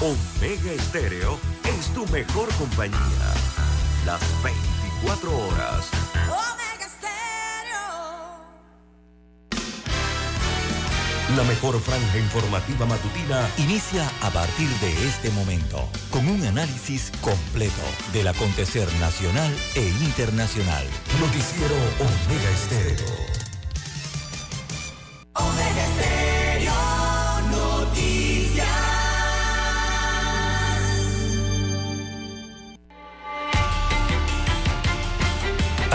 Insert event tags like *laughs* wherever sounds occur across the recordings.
Omega Estéreo es tu mejor compañía. Las 24 horas. Omega Stereo. La mejor franja informativa matutina Inicia a partir de este momento con un análisis completo del acontecer nacional e internacional. Noticiero Omega Estéreo.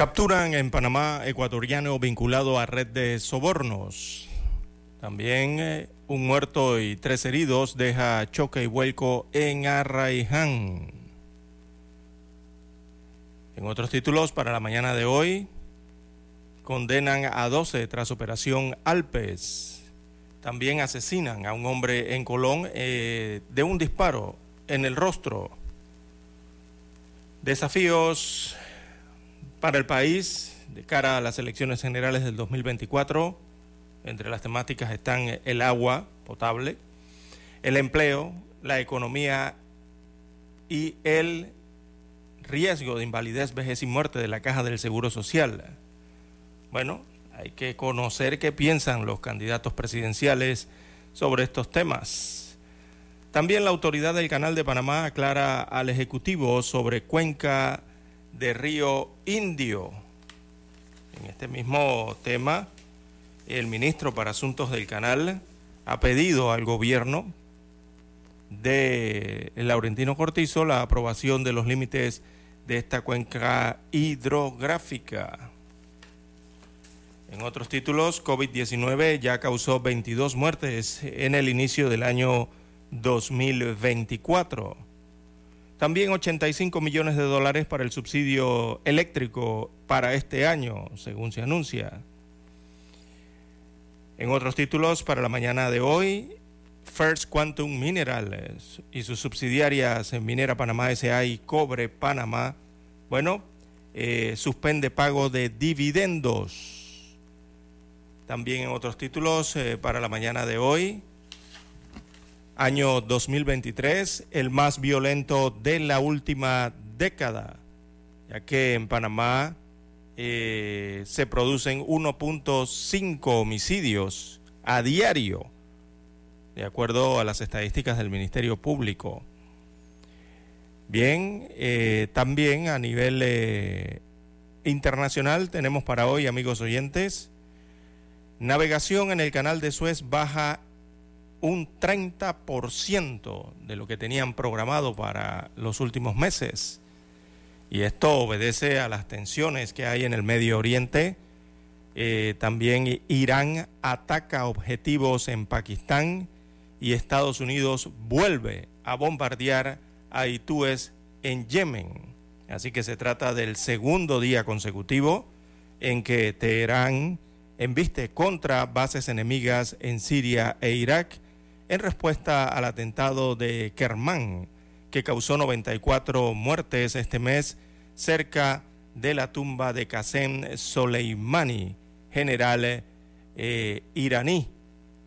Capturan en Panamá ecuatoriano vinculado a red de sobornos. También eh, un muerto y tres heridos deja choque y vuelco en Arraiján. En otros títulos para la mañana de hoy, condenan a 12 tras operación Alpes. También asesinan a un hombre en Colón eh, de un disparo en el rostro. Desafíos para el país de cara a las elecciones generales del 2024. Entre las temáticas están el agua potable, el empleo, la economía y el riesgo de invalidez, vejez y muerte de la caja del Seguro Social. Bueno, hay que conocer qué piensan los candidatos presidenciales sobre estos temas. También la autoridad del Canal de Panamá aclara al Ejecutivo sobre Cuenca de Río Indio. En este mismo tema, el ministro para Asuntos del Canal ha pedido al gobierno de Laurentino Cortizo la aprobación de los límites de esta cuenca hidrográfica. En otros títulos, COVID-19 ya causó 22 muertes en el inicio del año 2024. También 85 millones de dólares para el subsidio eléctrico para este año, según se anuncia. En otros títulos, para la mañana de hoy, First Quantum Minerals y sus subsidiarias en Minera Panamá SA y Cobre Panamá, bueno, eh, suspende pago de dividendos. También en otros títulos, eh, para la mañana de hoy, año 2023, el más violento de la última década, ya que en Panamá eh, se producen 1.5 homicidios a diario, de acuerdo a las estadísticas del Ministerio Público. Bien, eh, también a nivel eh, internacional tenemos para hoy, amigos oyentes, navegación en el canal de Suez baja un 30% de lo que tenían programado para los últimos meses. Y esto obedece a las tensiones que hay en el Medio Oriente. Eh, también Irán ataca objetivos en Pakistán y Estados Unidos vuelve a bombardear a Itúes en Yemen. Así que se trata del segundo día consecutivo en que Teherán embiste contra bases enemigas en Siria e Irak en respuesta al atentado de Kermán, que causó 94 muertes este mes cerca de la tumba de Qasem Soleimani, general eh, iraní.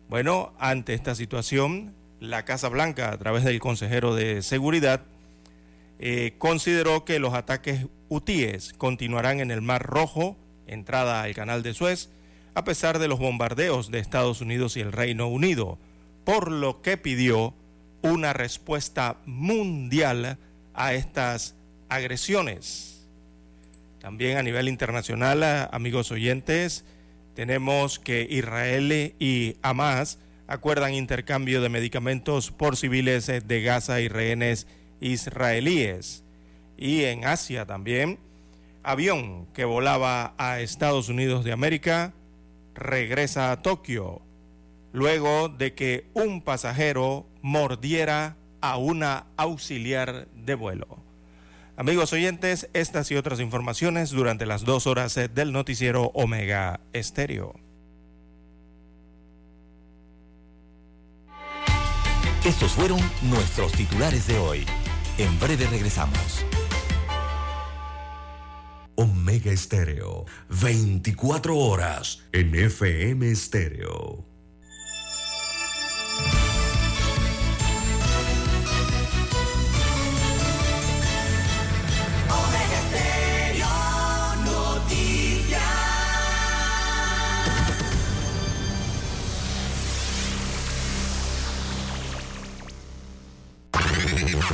Bueno, ante esta situación, la Casa Blanca, a través del consejero de Seguridad, eh, consideró que los ataques hutíes continuarán en el Mar Rojo, entrada al Canal de Suez, a pesar de los bombardeos de Estados Unidos y el Reino Unido por lo que pidió una respuesta mundial a estas agresiones. También a nivel internacional, amigos oyentes, tenemos que Israel y Hamas acuerdan intercambio de medicamentos por civiles de Gaza y rehenes israelíes. Y en Asia también, avión que volaba a Estados Unidos de América regresa a Tokio luego de que un pasajero mordiera a una auxiliar de vuelo. Amigos oyentes, estas y otras informaciones durante las dos horas del noticiero Omega Estéreo. Estos fueron nuestros titulares de hoy. En breve regresamos. Omega Estéreo, 24 horas en FM Estéreo.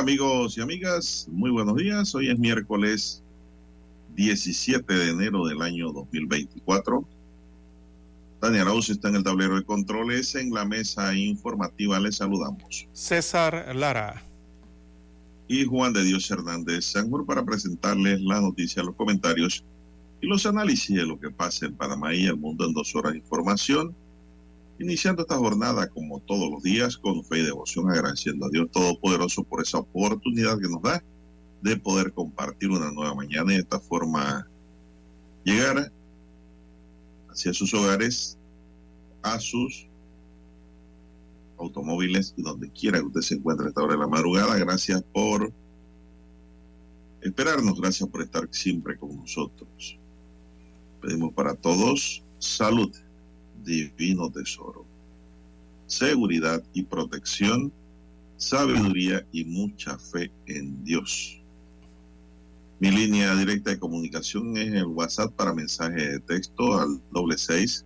Amigos y amigas, muy buenos días. Hoy es miércoles 17 de enero del año 2024. Daniel Arauz está en el tablero de controles. En la mesa informativa les saludamos. César Lara. Y Juan de Dios Hernández Sanjur para presentarles la noticia, los comentarios y los análisis de lo que pasa en Panamá y el mundo en dos horas de información. Iniciando esta jornada como todos los días con fe y devoción, agradeciendo a Dios Todopoderoso por esa oportunidad que nos da de poder compartir una nueva mañana y de esta forma llegar hacia sus hogares, a sus automóviles y donde quiera que usted se encuentre a esta hora de la madrugada. Gracias por esperarnos, gracias por estar siempre con nosotros. Pedimos para todos salud divino tesoro, seguridad y protección, sabiduría y mucha fe en Dios. Mi línea directa de comunicación es el WhatsApp para mensaje de texto al doble seis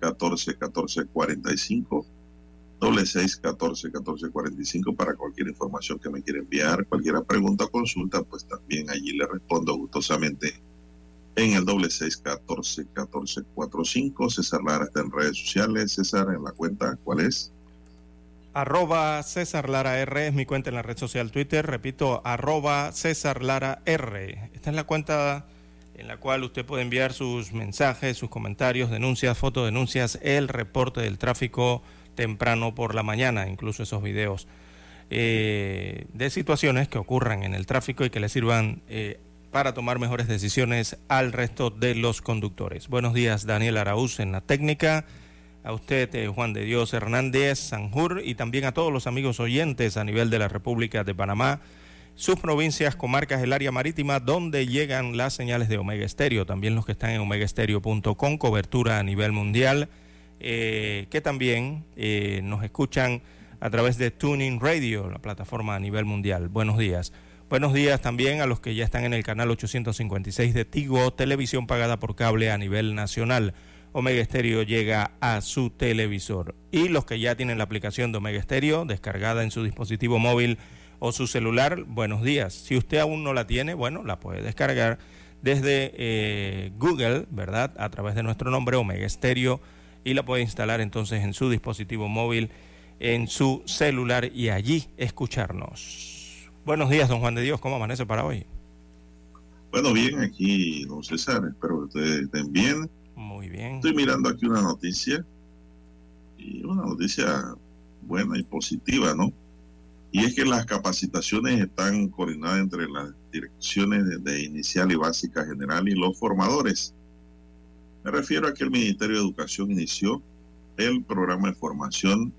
catorce catorce cuarenta y cinco. Doble seis catorce catorce cuarenta y cinco para cualquier información que me quiera enviar, cualquier pregunta o consulta, pues también allí le respondo gustosamente en el doble seis catorce catorce cuatro cinco. César Lara está en redes sociales. César, en la cuenta, ¿cuál es? Arroba César Lara R es mi cuenta en la red social Twitter. Repito, arroba César Lara R. Esta es la cuenta en la cual usted puede enviar sus mensajes, sus comentarios, denuncias, fotodenuncias, el reporte del tráfico temprano por la mañana, incluso esos videos eh, de situaciones que ocurran en el tráfico y que le sirvan eh, para tomar mejores decisiones al resto de los conductores. Buenos días, Daniel Araúz en la técnica. A usted, eh, Juan de Dios Hernández Sanjur, y también a todos los amigos oyentes a nivel de la República de Panamá, sus provincias, comarcas, el área marítima, donde llegan las señales de Omega Estéreo. También los que están en omegaestereo.com, cobertura a nivel mundial, eh, que también eh, nos escuchan a través de Tuning Radio, la plataforma a nivel mundial. Buenos días. Buenos días también a los que ya están en el canal 856 de Tigo, televisión pagada por cable a nivel nacional. Omega Stereo llega a su televisor. Y los que ya tienen la aplicación de Omega Stereo descargada en su dispositivo móvil o su celular, buenos días. Si usted aún no la tiene, bueno, la puede descargar desde eh, Google, ¿verdad? A través de nuestro nombre, Omega Stereo, y la puede instalar entonces en su dispositivo móvil, en su celular y allí escucharnos. Buenos días, don Juan de Dios, ¿cómo amanece para hoy? Bueno, bien, aquí, don César, espero que ustedes estén bien. Muy bien. Estoy mirando aquí una noticia, y una noticia buena y positiva, ¿no? Y es que las capacitaciones están coordinadas entre las direcciones de, de inicial y básica general y los formadores. Me refiero a que el Ministerio de Educación inició el programa de formación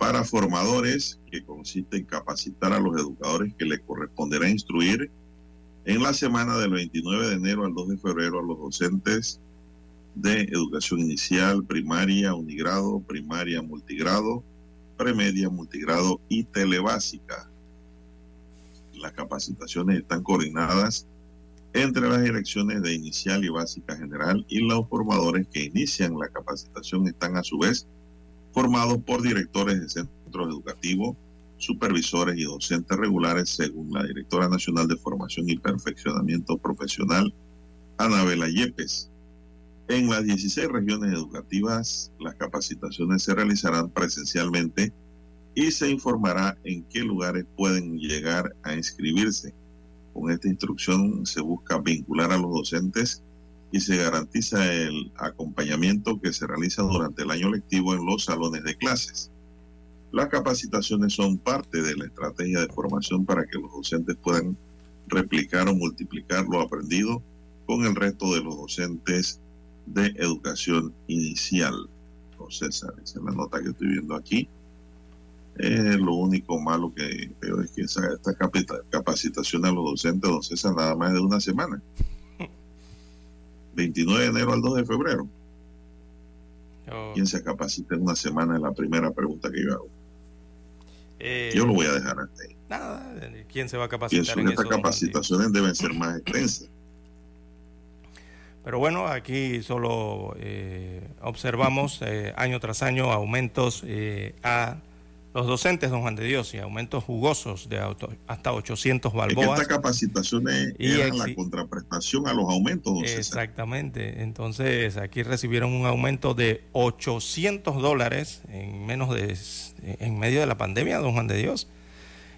para formadores que consiste en capacitar a los educadores que le corresponderá instruir en la semana del 29 de enero al 2 de febrero a los docentes de educación inicial, primaria, unigrado, primaria, multigrado, premedia, multigrado y telebásica. Las capacitaciones están coordinadas entre las direcciones de inicial y básica general y los formadores que inician la capacitación están a su vez formados por directores de centros educativos, supervisores y docentes regulares según la directora nacional de formación y perfeccionamiento profesional, Anabela Yepes. En las 16 regiones educativas, las capacitaciones se realizarán presencialmente y se informará en qué lugares pueden llegar a inscribirse. Con esta instrucción se busca vincular a los docentes y se garantiza el acompañamiento que se realiza durante el año lectivo en los salones de clases. Las capacitaciones son parte de la estrategia de formación para que los docentes puedan replicar o multiplicar lo aprendido con el resto de los docentes de educación inicial. Don César, esa es la nota que estoy viendo aquí. Eh, lo único malo que veo es que esa, esta capacitación a los docentes, don César, nada más de una semana. 29 de enero al 2 de febrero. Oh, ¿Quién se capacita en una semana? Es la primera pregunta que yo hago. eh, Yo lo voy a dejar hasta ahí. Nada, ¿quién se va a capacitar Pienso en que estas capacitaciones deben ser más extensas. Pero bueno, aquí solo eh, observamos eh, año tras año aumentos eh, a los docentes, don Juan de Dios, y aumentos jugosos de auto- hasta 800 Es que balboas. estas capacitaciones Y eran la contraprestación a los aumentos, don César. Exactamente. Entonces, aquí recibieron un aumento de 800 dólares en menos de en medio de la pandemia, don Juan de Dios.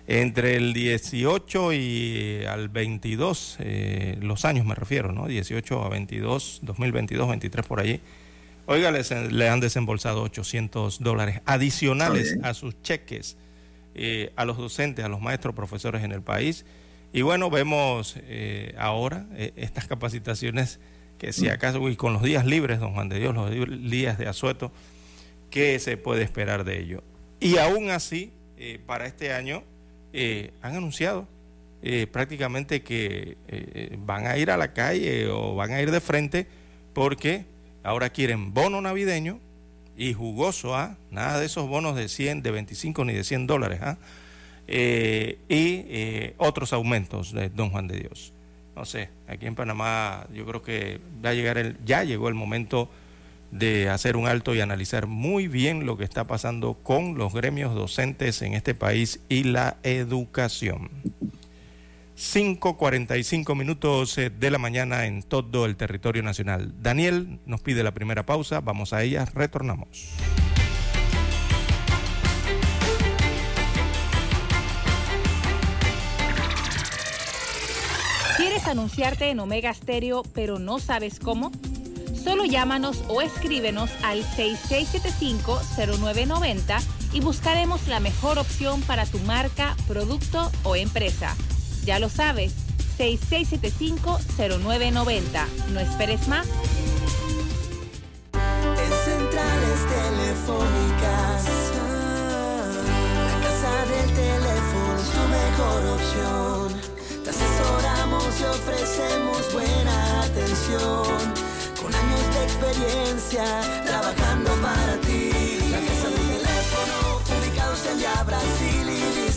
Entre el 18 y al 22, eh, los años me refiero, ¿no? 18 a 22, 2022, 23 por allí. Oiga, les- le han desembolsado 800 dólares adicionales a sus cheques eh, a los docentes, a los maestros, profesores en el país. Y bueno, vemos eh, ahora eh, estas capacitaciones que si acaso, y con los días libres, don Juan de Dios, los días de asueto, ¿qué se puede esperar de ello? Y aún así, para este año, han anunciado prácticamente que van a ir a la calle o van a ir de frente porque ahora quieren bono navideño y jugoso, ¿ah? nada de esos bonos de 100, de 25 ni de 100 dólares, ¿ah? Eh, y eh, otros aumentos de Don Juan de Dios. No sé, aquí en Panamá yo creo que va a llegar el, ya llegó el momento de hacer un alto y analizar muy bien lo que está pasando con los gremios docentes en este país y la educación. 5.45 minutos eh, de la mañana en todo el territorio nacional. Daniel nos pide la primera pausa, vamos a ella, retornamos. ¿Quieres anunciarte en Omega Stereo pero no sabes cómo? Solo llámanos o escríbenos al 6675-0990 y buscaremos la mejor opción para tu marca, producto o empresa. Ya lo sabes, 6675-0990. No esperes más. En centrales telefónicas, la casa del teléfono es tu mejor opción. Te asesoramos y ofrecemos buena atención. Con años de experiencia, trabajando para ti. La casa del teléfono, ubicados en Brasil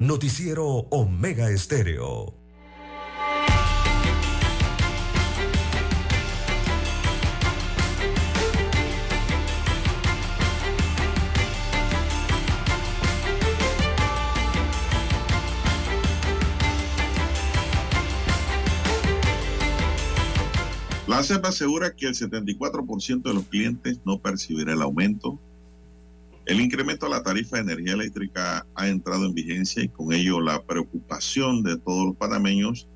Noticiero Omega Estéreo. La CEP asegura que el 74% de los clientes no percibirá el aumento el incremento a la tarifa de energía eléctrica ha entrado en vigencia y con ello la preocupación de todos los panameños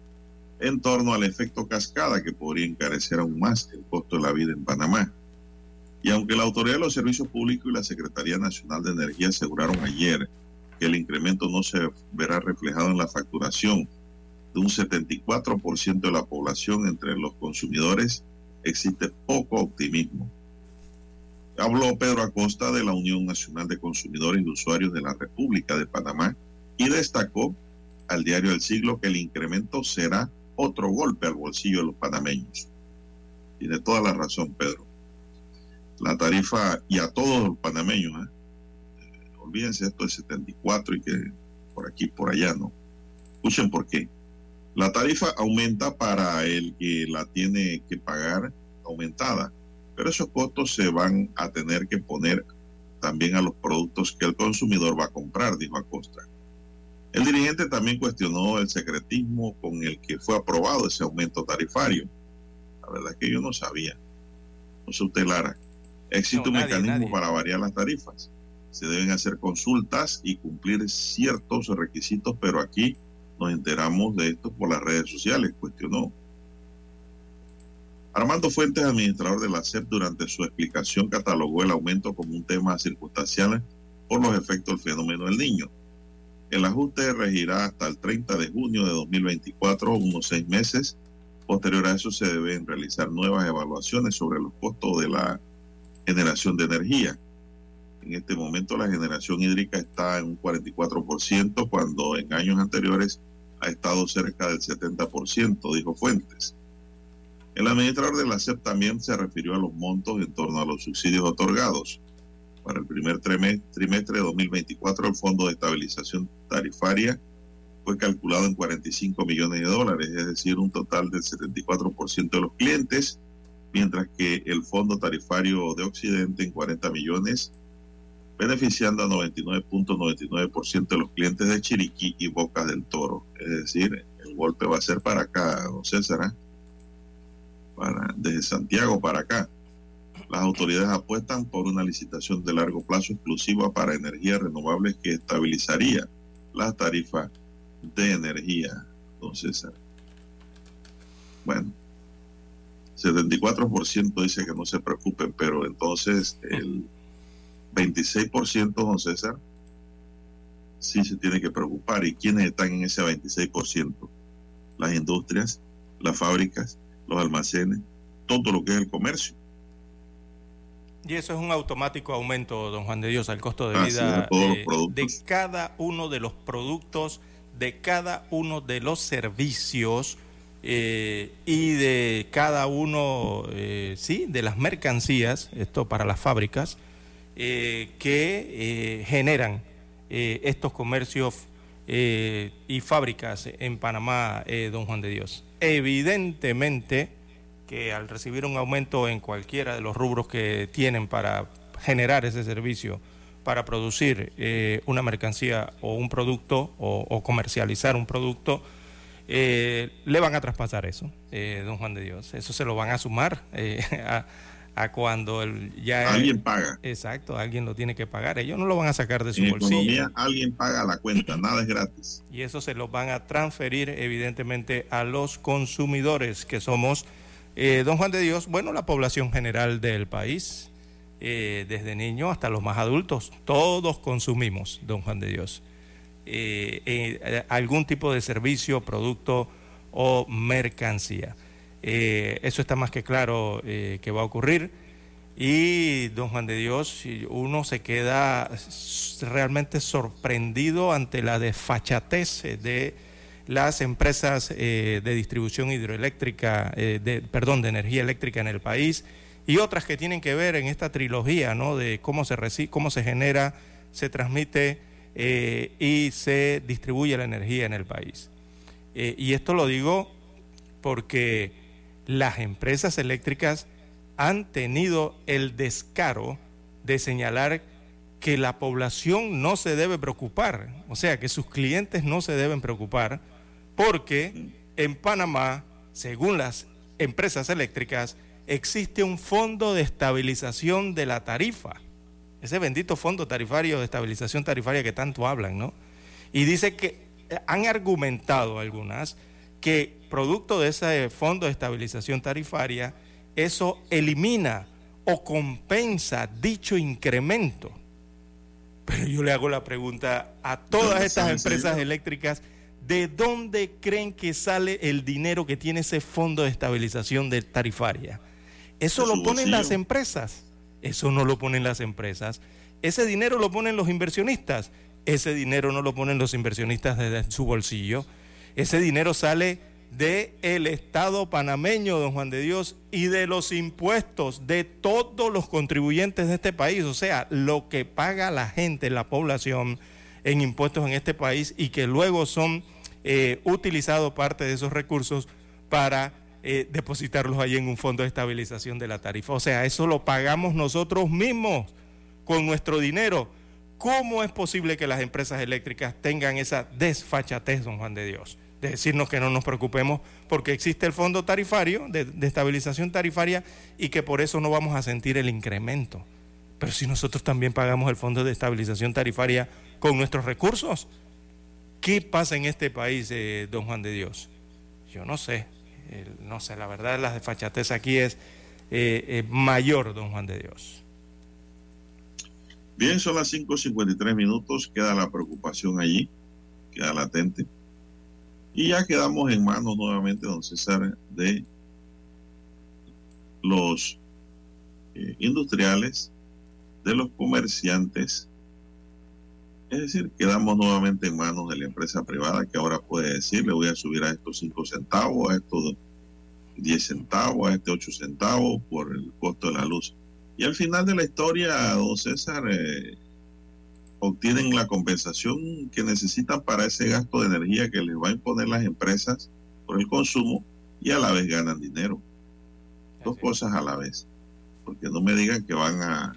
en torno al efecto cascada que podría encarecer aún más el costo de la vida en Panamá. Y aunque la Autoridad de los Servicios Públicos y la Secretaría Nacional de Energía aseguraron ayer que el incremento no se verá reflejado en la facturación de un 74% de la población entre los consumidores, existe poco optimismo. Habló Pedro Acosta de la Unión Nacional de Consumidores y Usuarios de la República de Panamá y destacó al diario El Siglo que el incremento será otro golpe al bolsillo de los panameños. Tiene toda la razón, Pedro. La tarifa, y a todos los panameños, ¿eh? olvídense esto del 74 y que por aquí, por allá, ¿no? Escuchen por qué. La tarifa aumenta para el que la tiene que pagar aumentada pero esos costos se van a tener que poner también a los productos que el consumidor va a comprar, dijo Acosta. El dirigente también cuestionó el secretismo con el que fue aprobado ese aumento tarifario. La verdad es que yo no sabía. No sé usted, Lara. Existe un mecanismo para variar las tarifas. Se deben hacer consultas y cumplir ciertos requisitos, pero aquí nos enteramos de esto por las redes sociales, cuestionó. Armando Fuentes, administrador de la CEP, durante su explicación catalogó el aumento como un tema circunstancial por los efectos del fenómeno del niño. El ajuste regirá hasta el 30 de junio de 2024, unos seis meses. Posterior a eso se deben realizar nuevas evaluaciones sobre los costos de la generación de energía. En este momento la generación hídrica está en un 44%, cuando en años anteriores ha estado cerca del 70%, dijo Fuentes. El administrador de la SEP también se refirió a los montos en torno a los subsidios otorgados. Para el primer trimestre de 2024, el Fondo de Estabilización Tarifaria fue calculado en 45 millones de dólares, es decir, un total del 74% de los clientes, mientras que el Fondo Tarifario de Occidente en 40 millones, beneficiando a 99.99% de los clientes de Chiriquí y Bocas del Toro. Es decir, el golpe va a ser para acá, don César. ¿eh? Para, desde Santiago para acá. Las autoridades apuestan por una licitación de largo plazo exclusiva para energías renovables que estabilizaría las tarifas de energía, don César. Bueno, 74% dice que no se preocupen, pero entonces el 26%, don César, sí se tiene que preocupar. ¿Y quiénes están en ese 26%? Las industrias, las fábricas, los almacenes, todo lo que es el comercio. Y eso es un automático aumento, don Juan de Dios, al costo de vida de, de, cada uno de los productos, de cada uno de los servicios eh, y de cada uno, eh, sí, de las mercancías, esto para las fábricas, eh, que generan estos comercios y fábricas en Panamá, don Juan de Dios evidentemente que al recibir un aumento en cualquiera de los rubros que tienen para generar ese servicio, para producir eh, una mercancía o un producto o, comercializar un producto, eh, le van a traspasar eso, eh, don Juan de Dios. Eso se lo van a sumar *laughs* a cuando el, ya alguien paga. Exacto, alguien lo tiene que pagar. Ellos no lo van a sacar de su en bolsillo. Economía, alguien paga la cuenta, nada es gratis. Y eso se lo van a transferir evidentemente a los consumidores que somos, eh, don Juan de Dios, bueno, la población general del país, eh, desde niños hasta los más adultos, todos consumimos, don Juan de Dios, eh, eh, algún tipo de servicio, producto o mercancía. Eh, eso está más que claro eh, que va a ocurrir. Y, don Juan de Dios, uno se queda realmente sorprendido ante la desfachatez de las empresas eh, de distribución hidroeléctrica, eh, de, perdón, de energía eléctrica en el país y otras que tienen que ver en esta trilogía, ¿no? De cómo se, reci cómo se genera, se transmite eh, y se distribuye la energía en el país. Eh, y esto lo digo porque las empresas eléctricas han tenido el descaro de señalar que la población no se debe preocupar, o sea, que sus clientes no se deben preocupar, porque en Panamá, según las empresas eléctricas, existe un fondo de estabilización de la tarifa, ese bendito fondo tarifario de estabilización tarifaria que tanto hablan, ¿no? Y dice que han argumentado algunas que producto de ese fondo de estabilización tarifaria, eso elimina o compensa dicho incremento. Pero yo le hago la pregunta a todas estas empresas eléctricas, ¿de dónde creen que sale el dinero que tiene ese fondo de estabilización de tarifaria? Eso lo ponen las empresas, eso no lo ponen las empresas. Ese dinero lo ponen los inversionistas, ese dinero no lo ponen los inversionistas desde su bolsillo. Ese dinero sale del el Estado panameño, don Juan de Dios, y de los impuestos de todos los contribuyentes de este país, o sea, lo que paga la gente, la población en impuestos en este país y que luego son eh, utilizados parte de esos recursos para eh, depositarlos ahí en un fondo de estabilización de la tarifa. O sea, eso lo pagamos nosotros mismos con nuestro dinero. ¿Cómo es posible que las empresas eléctricas tengan esa desfachatez, don Juan de Dios? De decirnos que no nos preocupemos porque existe el fondo tarifario de, estabilización tarifaria y que por eso no vamos a sentir el incremento. Pero si nosotros también pagamos el fondo de estabilización tarifaria con nuestros recursos, ¿qué pasa en este país, eh, don Juan de Dios? Yo no sé, eh, no sé, la verdad la desfachatez aquí es eh, mayor, don Juan de Dios. Bien, son las 5.53 minutos, queda la preocupación allí, queda latente. Y ya quedamos en manos nuevamente, don César, de los eh, industriales, de los comerciantes. Es decir, quedamos nuevamente en manos de la empresa privada que ahora puede decir, le voy a subir a estos 5 centavos, a estos 10 centavos, a este 8 centavos por el costo de la luz. Y al final de la historia, don César, eh, obtienen la compensación que necesitan para ese gasto de energía que les va a imponer las empresas por el consumo y a la vez ganan dinero. Dos cosas a la vez. Porque no me digan que van a,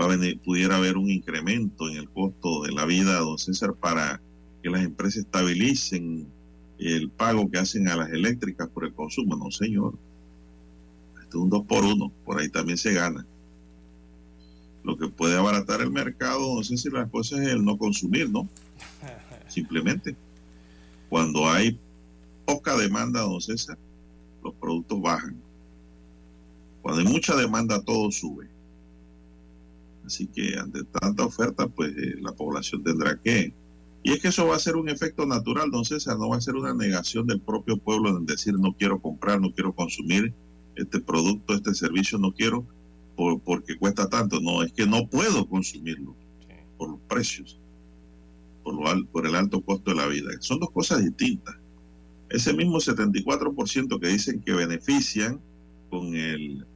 va a venir, pudiera haber un incremento en el costo de la vida, don César, para que las empresas estabilicen el pago que hacen a las eléctricas por el consumo. No, señor. Esto es un dos por uno. Por ahí también se gana lo que puede abaratar el mercado, no sé si las cosas es el no consumir, ¿no? *laughs* Simplemente. Cuando hay poca demanda, don César, los productos bajan. Cuando hay mucha demanda, todo sube. Así que ante tanta oferta, pues eh, la población tendrá que... Y es que eso va a ser un efecto natural, don César, no va a ser una negación del propio pueblo en decir no quiero comprar, no quiero consumir este producto, este servicio, no quiero por, porque cuesta tanto, no, es que no puedo consumirlo sí. por los precios, por, lo, por el alto costo de la vida. Son dos cosas distintas. Ese mismo 74% que dicen que benefician con el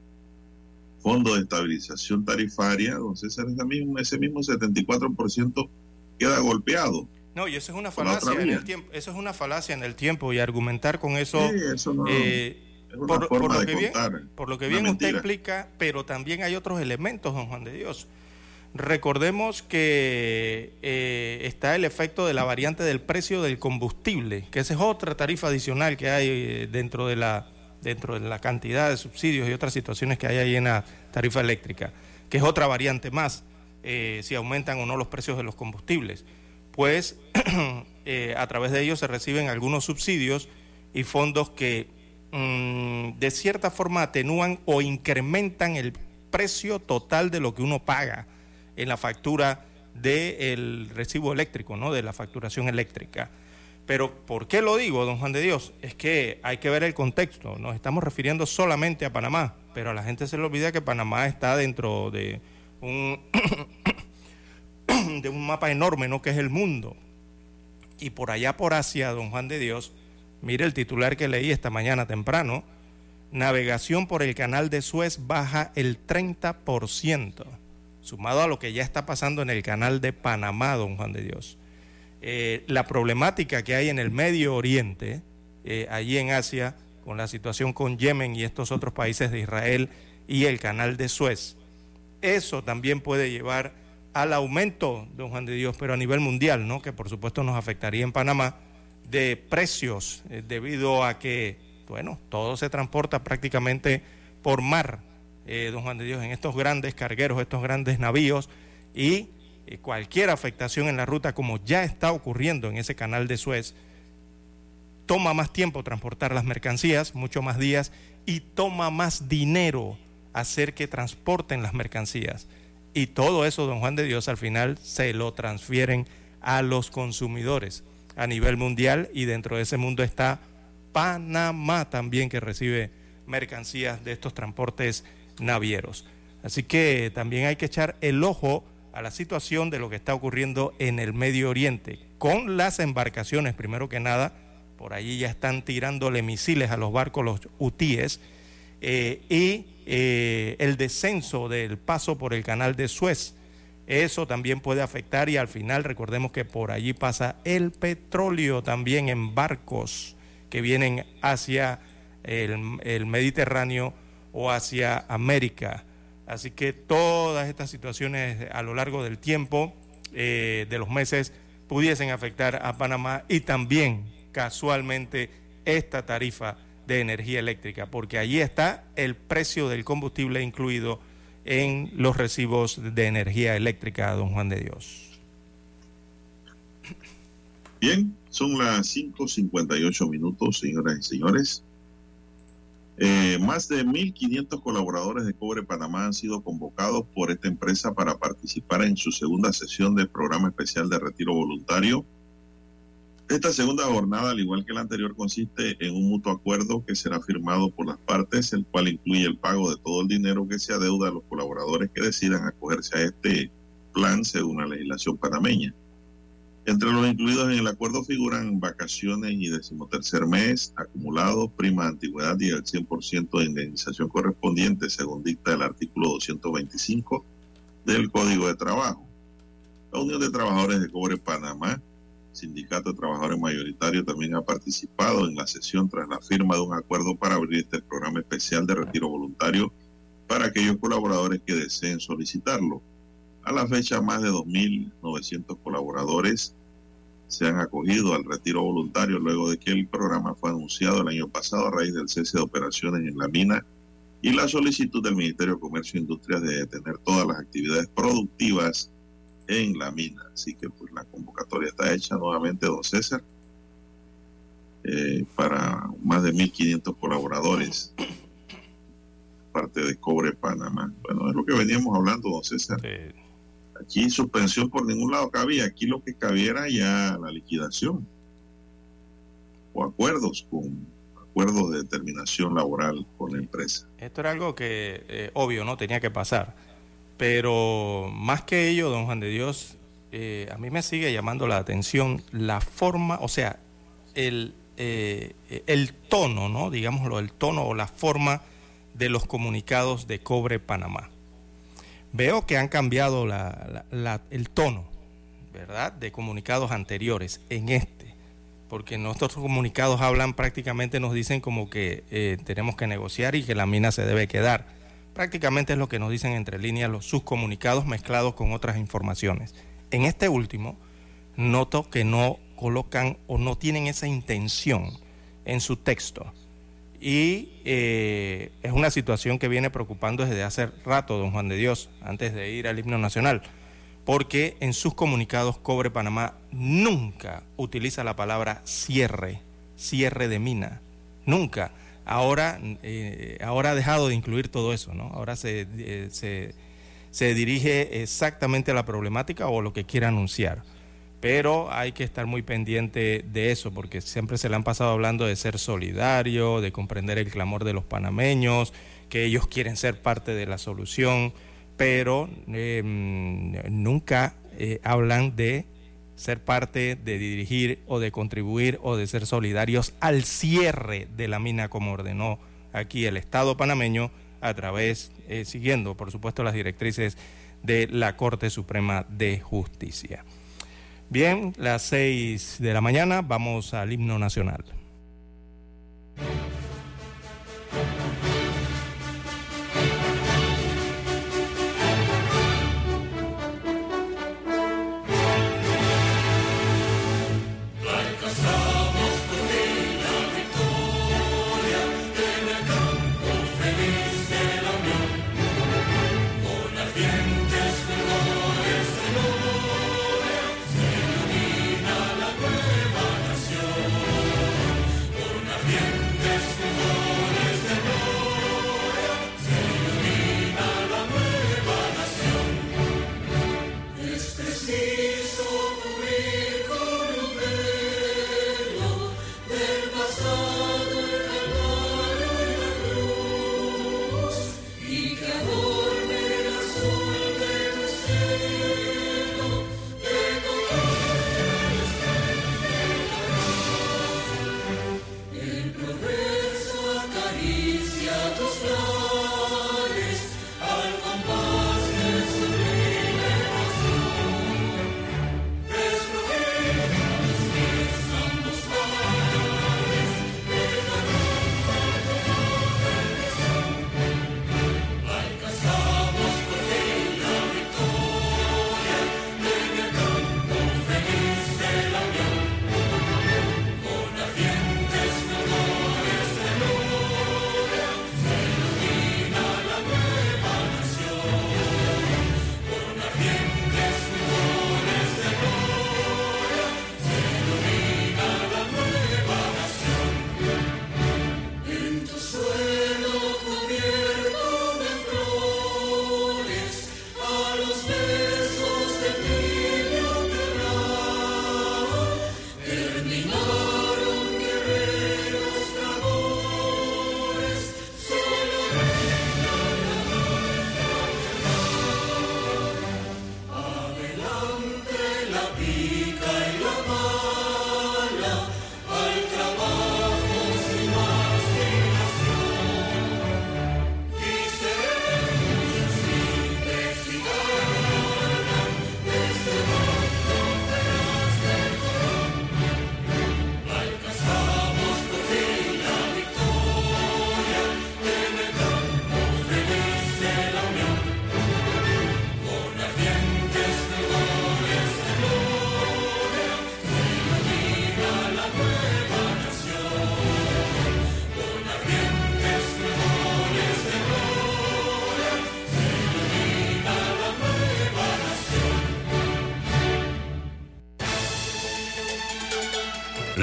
Fondo de Estabilización Tarifaria, entonces ese mismo, ese mismo 74% queda golpeado. No, y eso es una falacia en el tiempo, eso es una falacia en el tiempo y argumentar con eso, sí, eso no, eh, por, por, lo que bien, por, lo que bien, usted explica, pero también hay otros elementos, don Juan de Dios. Recordemos que eh, está el efecto de la variante del precio del combustible, que esa es otra tarifa adicional que hay dentro de la dentro de la cantidad de subsidios y otras situaciones que hay ahí en la tarifa eléctrica, que es otra variante más, eh, si aumentan o no los precios de los combustibles. Pues *clears throat* eh, a través de ellos se reciben algunos subsidios y fondos que mm, de cierta forma atenúan o incrementan el precio total de lo que uno paga en la factura del recibo eléctrico, ¿no? de la facturación eléctrica. Pero ¿por qué lo digo, don Juan de Dios? Es que hay que ver el contexto. Nos estamos refiriendo solamente a Panamá, pero a la gente se le olvida que Panamá está dentro de un, *coughs* de un mapa enorme, ¿no? Que es el mundo. Y por allá por Asia, don Juan de Dios, mire el titular que leí esta mañana temprano, navegación por el canal de Suez baja el 30%, sumado a lo que ya está pasando en el canal de Panamá, don Juan de Dios. Eh, la problemática que hay en el Medio Oriente, eh, allí en Asia, con la situación con Yemen y estos otros países de Israel y el canal de Suez. Eso también puede llevar al aumento, don Juan de Dios, pero a nivel mundial, ¿no? que por supuesto nos afectaría en Panamá, de precios, eh, debido a que, bueno, todo se transporta prácticamente por mar, don Juan de Dios, en estos grandes cargueros, estos grandes navíos, y eh, cualquier afectación en la ruta, como ya está ocurriendo en ese canal de Suez, toma más tiempo transportar las mercancías, mucho más días, y toma más dinero hacer que transporten las mercancías. Y todo eso, don Juan de Dios, al final se lo transfieren a los consumidores a nivel mundial y dentro de ese mundo está Panamá también que recibe mercancías de estos transportes navieros. Así que también hay que echar el ojo a la situación de lo que está ocurriendo en el Medio Oriente, con las embarcaciones, primero que nada, por allí ya están tirándole misiles a los barcos, los hutíes, eh, y eh, el descenso del paso por el canal de Suez. Eso también puede afectar y al final recordemos que por allí pasa el petróleo también en barcos que vienen hacia el Mediterráneo o hacia América. Así que todas estas situaciones a lo largo del tiempo, eh, de los meses, pudiesen afectar a Panamá y también casualmente esta tarifa de energía eléctrica, porque allí está el precio del combustible incluido en los recibos de energía eléctrica, don Juan de Dios. Bien, son las 5.58 minutos, señoras y señores. Eh, más de 1.500 colaboradores de Cobre Panamá han sido convocados por esta empresa para participar en su segunda sesión del programa especial de retiro voluntario. Esta segunda jornada, al igual que la anterior, consiste en un mutuo acuerdo que será firmado por las partes, el cual incluye el pago de todo el dinero que se adeuda a los colaboradores que decidan acogerse a este plan según la legislación panameña. Entre los incluidos en el acuerdo figuran vacaciones y decimotercer mes, acumulado, prima de antigüedad y el 100% de indemnización correspondiente, según dicta el artículo 225 del Código de Trabajo. La Unión de Trabajadores de Cobre Panamá, Sindicato de Trabajadores Mayoritario, también ha participado en la sesión tras la firma de un acuerdo para abrir este programa especial de retiro voluntario para aquellos colaboradores que deseen solicitarlo. A la fecha, más de 2.900 colaboradores se han acogido al retiro voluntario luego de que el programa fue anunciado el año pasado a raíz del cese de operaciones en la mina y la solicitud del Ministerio de Comercio e Industria de detener todas las actividades productivas en la mina. Así que pues la convocatoria está hecha nuevamente, don César, eh, para más de 1.500 colaboradores parte de Cobre Panamá. Bueno, es lo que veníamos hablando, don César. Aquí suspensión por ningún lado cabía. Aquí lo que cabiera ya la liquidación o acuerdos con acuerdos de determinación laboral con la empresa. Esto era algo que eh, obvio no tenía que pasar, pero más que ello, don Juan de Dios, eh, a mí me sigue llamando la atención la forma, o sea, el, eh, el tono, ¿no? Digámoslo, el tono o la forma de los comunicados de Cobre Panamá veo que han cambiado el tono, ¿verdad?, de comunicados anteriores en este, porque nuestros comunicados hablan prácticamente, nos dicen como que eh, tenemos que negociar y que la mina se debe quedar. Prácticamente es lo que nos dicen entre líneas los, sus comunicados mezclados con otras informaciones. En este último, noto que no colocan o no tienen esa intención en su texto Y eh, es una situación que viene preocupando desde hace rato, don Juan de Dios, antes de ir al himno nacional, porque en sus comunicados Cobre Panamá nunca utiliza la palabra cierre, cierre de mina, nunca. Ahora, eh, ahora ha dejado de incluir todo eso, ¿no? Ahora se, eh, se, se dirige exactamente a la problemática o lo que quiere anunciar pero hay que estar muy pendiente de eso, porque siempre se le han pasado hablando de ser solidario, de comprender el clamor de los panameños, que ellos quieren ser parte de la solución, pero em, nunca eh, hablan de ser parte, de dirigir o de contribuir o de ser solidarios al cierre de la mina como ordenó aquí el Estado panameño a través, eh, siguiendo por supuesto las directrices de la Corte Suprema de Justicia. Bien, las seis de la mañana vamos al himno nacional.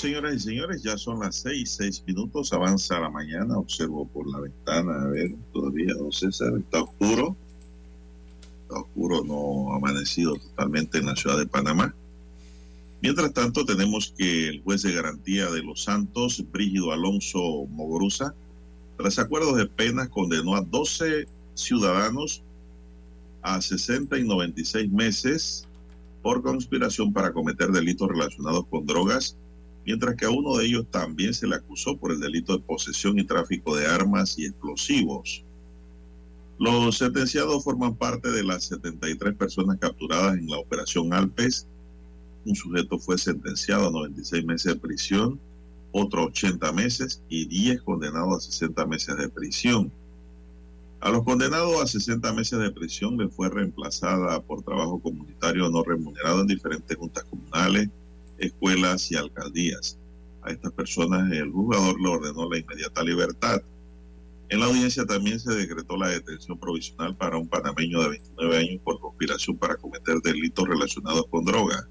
Señoras y señores. Ya son las seis, seis minutos. Avanza la mañana. Observo por la ventana. A ver, todavía, don César, está oscuro. Está oscuro, no ha amanecido totalmente en la ciudad de Panamá. Mientras tanto, tenemos que el juez de garantía de Los Santos, Brígido Alonso Mogoruza, tras acuerdos de penas, condenó a 12 ciudadanos a 60 y 96 meses por conspiración para cometer delitos relacionados con drogas, mientras que a uno de ellos también se le acusó por el delito de posesión y tráfico de armas y explosivos. Los sentenciados forman parte de las 73 personas capturadas en la operación Alpes. Un sujeto fue sentenciado a 96 meses de prisión, otro 80 meses y 10 condenados a 60 meses de prisión. A los condenados a 60 meses de prisión les fue reemplazada por trabajo comunitario no remunerado en diferentes juntas comunales, escuelas y alcaldías. A estas personas el juzgador le ordenó la inmediata libertad. En la audiencia también se decretó la detención provisional para un panameño de 29 años por conspiración para cometer delitos relacionados con droga.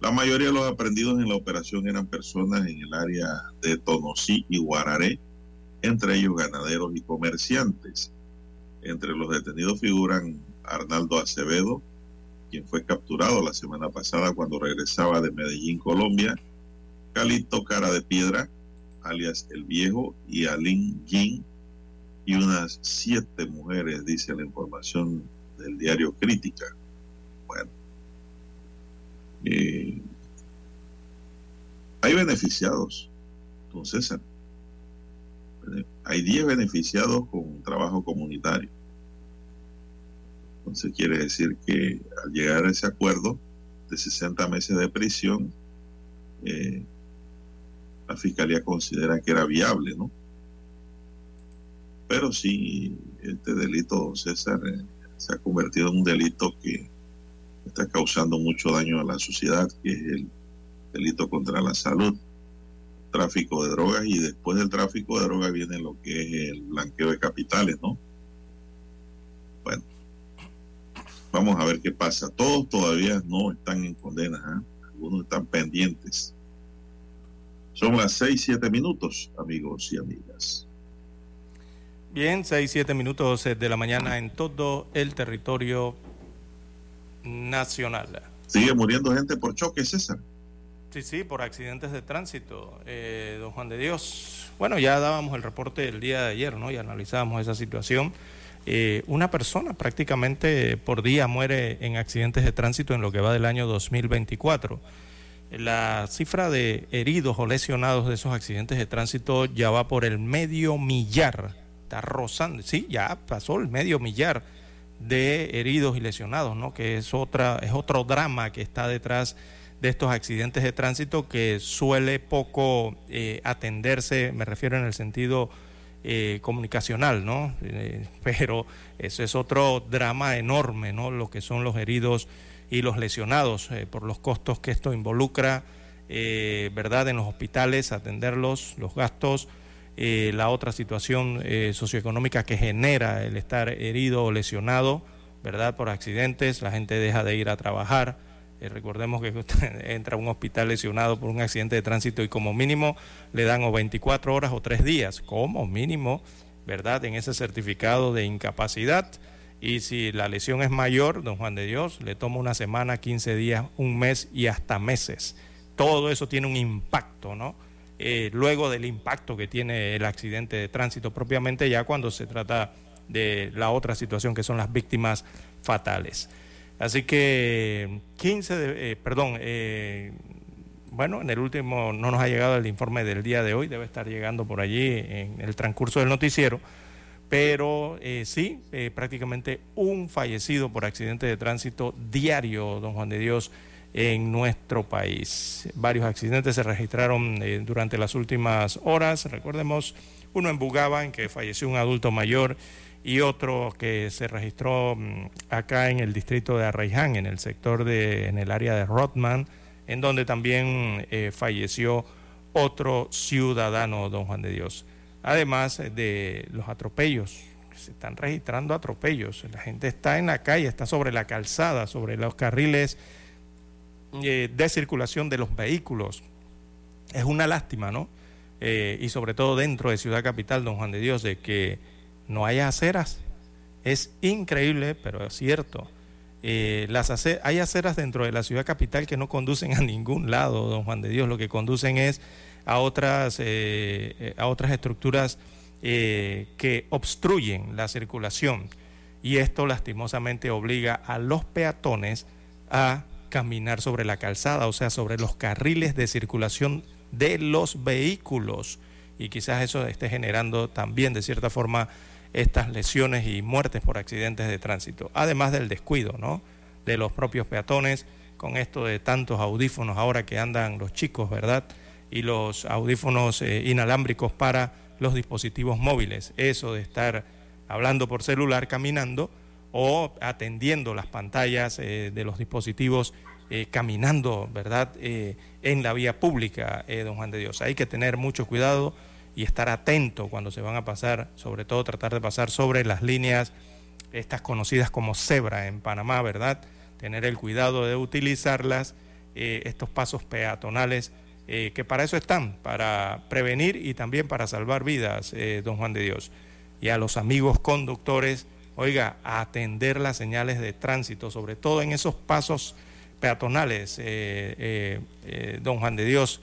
La mayoría de los aprendidos en la operación eran personas en el área de Tonosí y Guararé, entre ellos ganaderos y comerciantes. Entre los detenidos figuran Arnaldo Acevedo, quien fue capturado la semana pasada cuando regresaba de Medellín, Colombia, Calito Cara de Piedra, alias El Viejo, y Alin Jin, y unas siete mujeres, dice la información del diario Crítica. Bueno, eh, hay beneficiados, don César. Hay 10 beneficiados con trabajo comunitario. Entonces quiere decir que al llegar a ese acuerdo de 60 meses de prisión, eh, la fiscalía considera que era viable, ¿no? Pero sí, este delito, don César, eh, se ha convertido en un delito que está causando mucho daño a la sociedad, que es el delito contra la salud, tráfico de drogas y después del tráfico de drogas viene lo que es el blanqueo de capitales, ¿no? Bueno, vamos a ver qué pasa. Todos todavía no están en condena, ¿eh? algunos están pendientes. Son las seis, siete minutos, amigos y amigas. Bien, 6, 7 minutos de la mañana en todo el territorio nacional. Sigue muriendo gente por choque, César. Sí, sí, por accidentes de tránsito, eh, don Juan de Dios. Bueno, ya dábamos el reporte el día de ayer, ¿no? Y analizábamos esa situación. Eh, una persona prácticamente por día muere en accidentes de tránsito en lo que va del año 2024. La cifra de heridos o lesionados de esos accidentes de tránsito ya va por el medio millar está rozando, sí, ya pasó el medio millar de heridos y lesionados, ¿no? Que es otra, es otro drama que está detrás de estos accidentes de tránsito que suele poco eh, atenderse, me refiero en el sentido eh, comunicacional, ¿no? Eh, *laughs* pero eso es otro drama enorme, ¿no? Lo que son los heridos y los lesionados por los costos que esto involucra, ¿verdad? En los hospitales, atenderlos, los gastos eh, la otra situación eh, socioeconómica que genera el estar herido o lesionado, ¿verdad? Por accidentes, la gente deja de ir a trabajar. Eh, recordemos que usted *laughs* entra a un hospital lesionado por un accidente de tránsito y como mínimo le dan o 24 horas o 3 días, como mínimo, ¿verdad? En ese certificado de incapacidad. Y si la lesión es mayor, don Juan de Dios, le toma una semana, 15 días, un mes y hasta meses. Todo eso tiene un impacto, ¿no? Eh, luego del impacto que tiene el accidente de tránsito propiamente ya cuando se trata de la otra situación que son las víctimas fatales. Así que 15 de, eh, perdón, eh, bueno, en el último no nos ha llegado el informe del día de hoy, debe estar llegando por allí en el transcurso del noticiero, pero sí, prácticamente un fallecido por accidente de tránsito diario, don Juan de Dios, en nuestro país. Varios accidentes se registraron eh, durante las últimas horas. Recordemos uno en Bugaba, en que falleció un adulto mayor, y otro que se registró mm, acá en el distrito de Arraiján, en el sector de, en el área de Rotman, en donde también eh, falleció otro ciudadano, don Juan de Dios. Además de los atropellos, se están registrando atropellos. La gente está en la calle, está sobre la calzada, sobre los carriles eh, de circulación de los vehículos. Es una lástima, ¿no? Eh, y sobre todo dentro de Ciudad Capital, don Juan de Dios, de que no haya aceras. Es increíble, pero es cierto. eh, las hay aceras dentro de la ciudad capital que no conducen a ningún lado, don Juan de Dios, lo que conducen es a otras, eh, a otras estructuras que obstruyen la circulación y esto lastimosamente obliga a los peatones a caminar sobre la calzada, o sea, sobre los carriles de circulación de los vehículos. Y quizás eso esté generando también, de cierta forma, estas lesiones y muertes por accidentes de tránsito. Además del descuido, ¿no? De los propios peatones, con esto de tantos audífonos ahora que andan los chicos, ¿verdad? Y los audífonos eh, inalámbricos para los dispositivos móviles. Eso de estar hablando por celular caminando o atendiendo las pantallas eh, de los dispositivos eh, caminando, ¿verdad?, en la vía pública, don Juan de Dios. Hay que tener mucho cuidado y estar atento cuando se van a pasar, sobre todo tratar de pasar sobre las líneas, estas conocidas como cebra en Panamá, ¿verdad? Tener el cuidado de utilizarlas, estos pasos peatonales, que para eso están, para prevenir y también para salvar vidas, don Juan de Dios. Y a los amigos conductores, oiga, atender las señales de tránsito, sobre todo en esos pasos peatonales, eh, eh, eh, don Juan de Dios,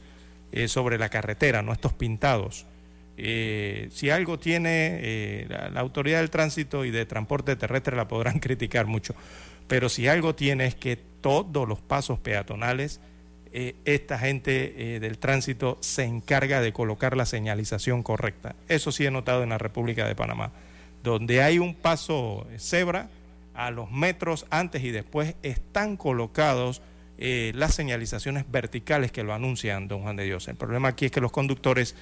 sobre la carretera, no estos pintados. Si algo tiene la, autoridad del tránsito y de transporte terrestre la podrán *laughs* criticar mucho, pero si algo tiene es que todos los pasos peatonales, esta gente del tránsito se encarga de colocar la señalización correcta. Eso sí he notado en la República de Panamá donde hay un paso cebra, a los metros antes y después están colocados eh, las señalizaciones verticales que lo anuncian, don Juan de Dios. El problema aquí es que los conductores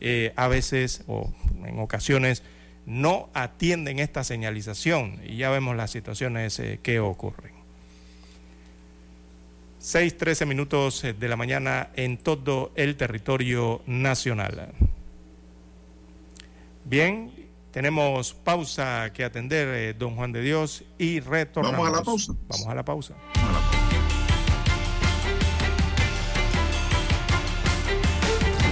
eh, a veces o en ocasiones no atienden esta señalización y ya vemos las situaciones eh, que ocurren. 6, 13 minutos de la mañana en todo el territorio nacional. Bien, tenemos pausa que atender, eh, don Juan de Dios, y retornamos. Vamos a la pausa. Vamos a la pausa.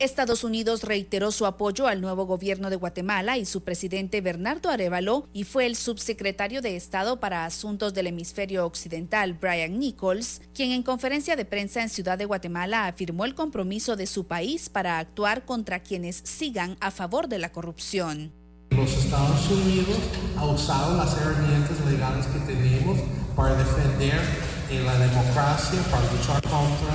Estados Unidos reiteró su apoyo al nuevo gobierno de Guatemala y su presidente Bernardo Arevalo y fue el subsecretario de Estado para Asuntos del Hemisferio Occidental, Brian Nichols, quien en conferencia de prensa en Ciudad de Guatemala afirmó el compromiso de su país para actuar contra quienes sigan a favor de la corrupción. Los Estados Unidos ha usado las herramientas legales que tenemos para defender la democracia, para luchar contra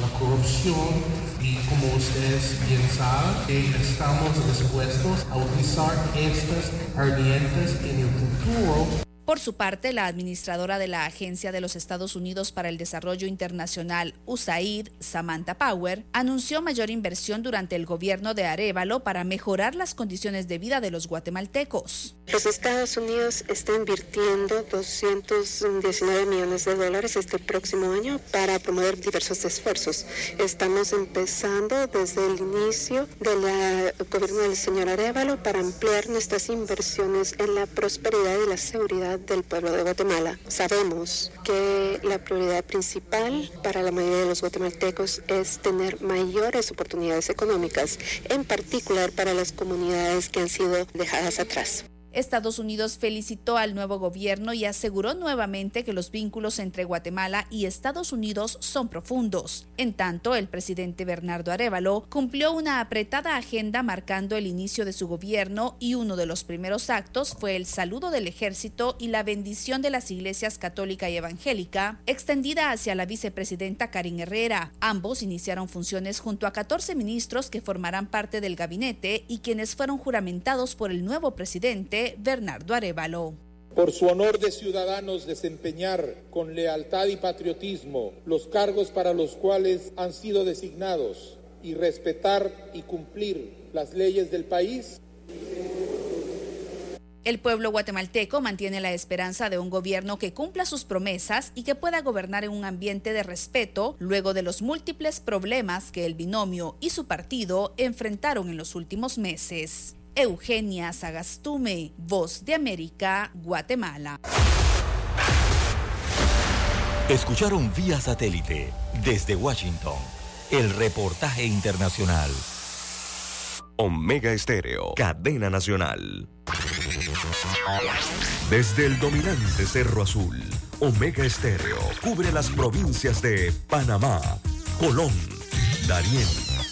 la corrupción y como ustedes bien saben, estamos dispuestos a utilizar estas herramientas en el futuro por su parte, la administradora de la Agencia de los Estados Unidos para el Desarrollo Internacional, USAID, Samantha Power, anunció mayor inversión durante el gobierno de Arevalo para mejorar las condiciones de vida de los guatemaltecos. Los Estados Unidos están invirtiendo 219 millones de dólares este próximo año para promover diversos esfuerzos. Estamos empezando desde el inicio del gobierno del señor Arevalo para ampliar nuestras inversiones en la prosperidad y la seguridad del pueblo de Guatemala. Sabemos que la prioridad principal para la mayoría de los guatemaltecos es tener mayores oportunidades económicas, en particular para las comunidades que han sido dejadas atrás. Estados Unidos felicitó al nuevo gobierno y aseguró nuevamente que los vínculos entre Guatemala y Estados Unidos son profundos. En tanto, el presidente Bernardo Arevalo cumplió una apretada agenda marcando el inicio de su gobierno y uno de los primeros actos fue el saludo del ejército y la bendición de las iglesias católica y evangélica, extendida hacia la vicepresidenta Karin Herrera. Ambos iniciaron funciones junto a 14 ministros que formarán parte del gabinete y quienes fueron juramentados por el nuevo presidente Bernardo Arevalo. por su honor de ciudadanos desempeñar con lealtad y patriotismo los cargos para los cuales han sido designados y respetar y cumplir las leyes del país. El pueblo guatemalteco mantiene la esperanza de un gobierno que cumpla sus promesas y que pueda gobernar en un ambiente de respeto luego de los múltiples problemas que el binomio y su partido enfrentaron en los últimos meses. Eugenia Sagastume, Voz de América, Guatemala. Escucharon vía satélite desde Washington el reportaje internacional. Omega Estéreo, cadena nacional. Desde el dominante Cerro Azul, Omega Estéreo cubre las provincias de Panamá, Colón, Darién,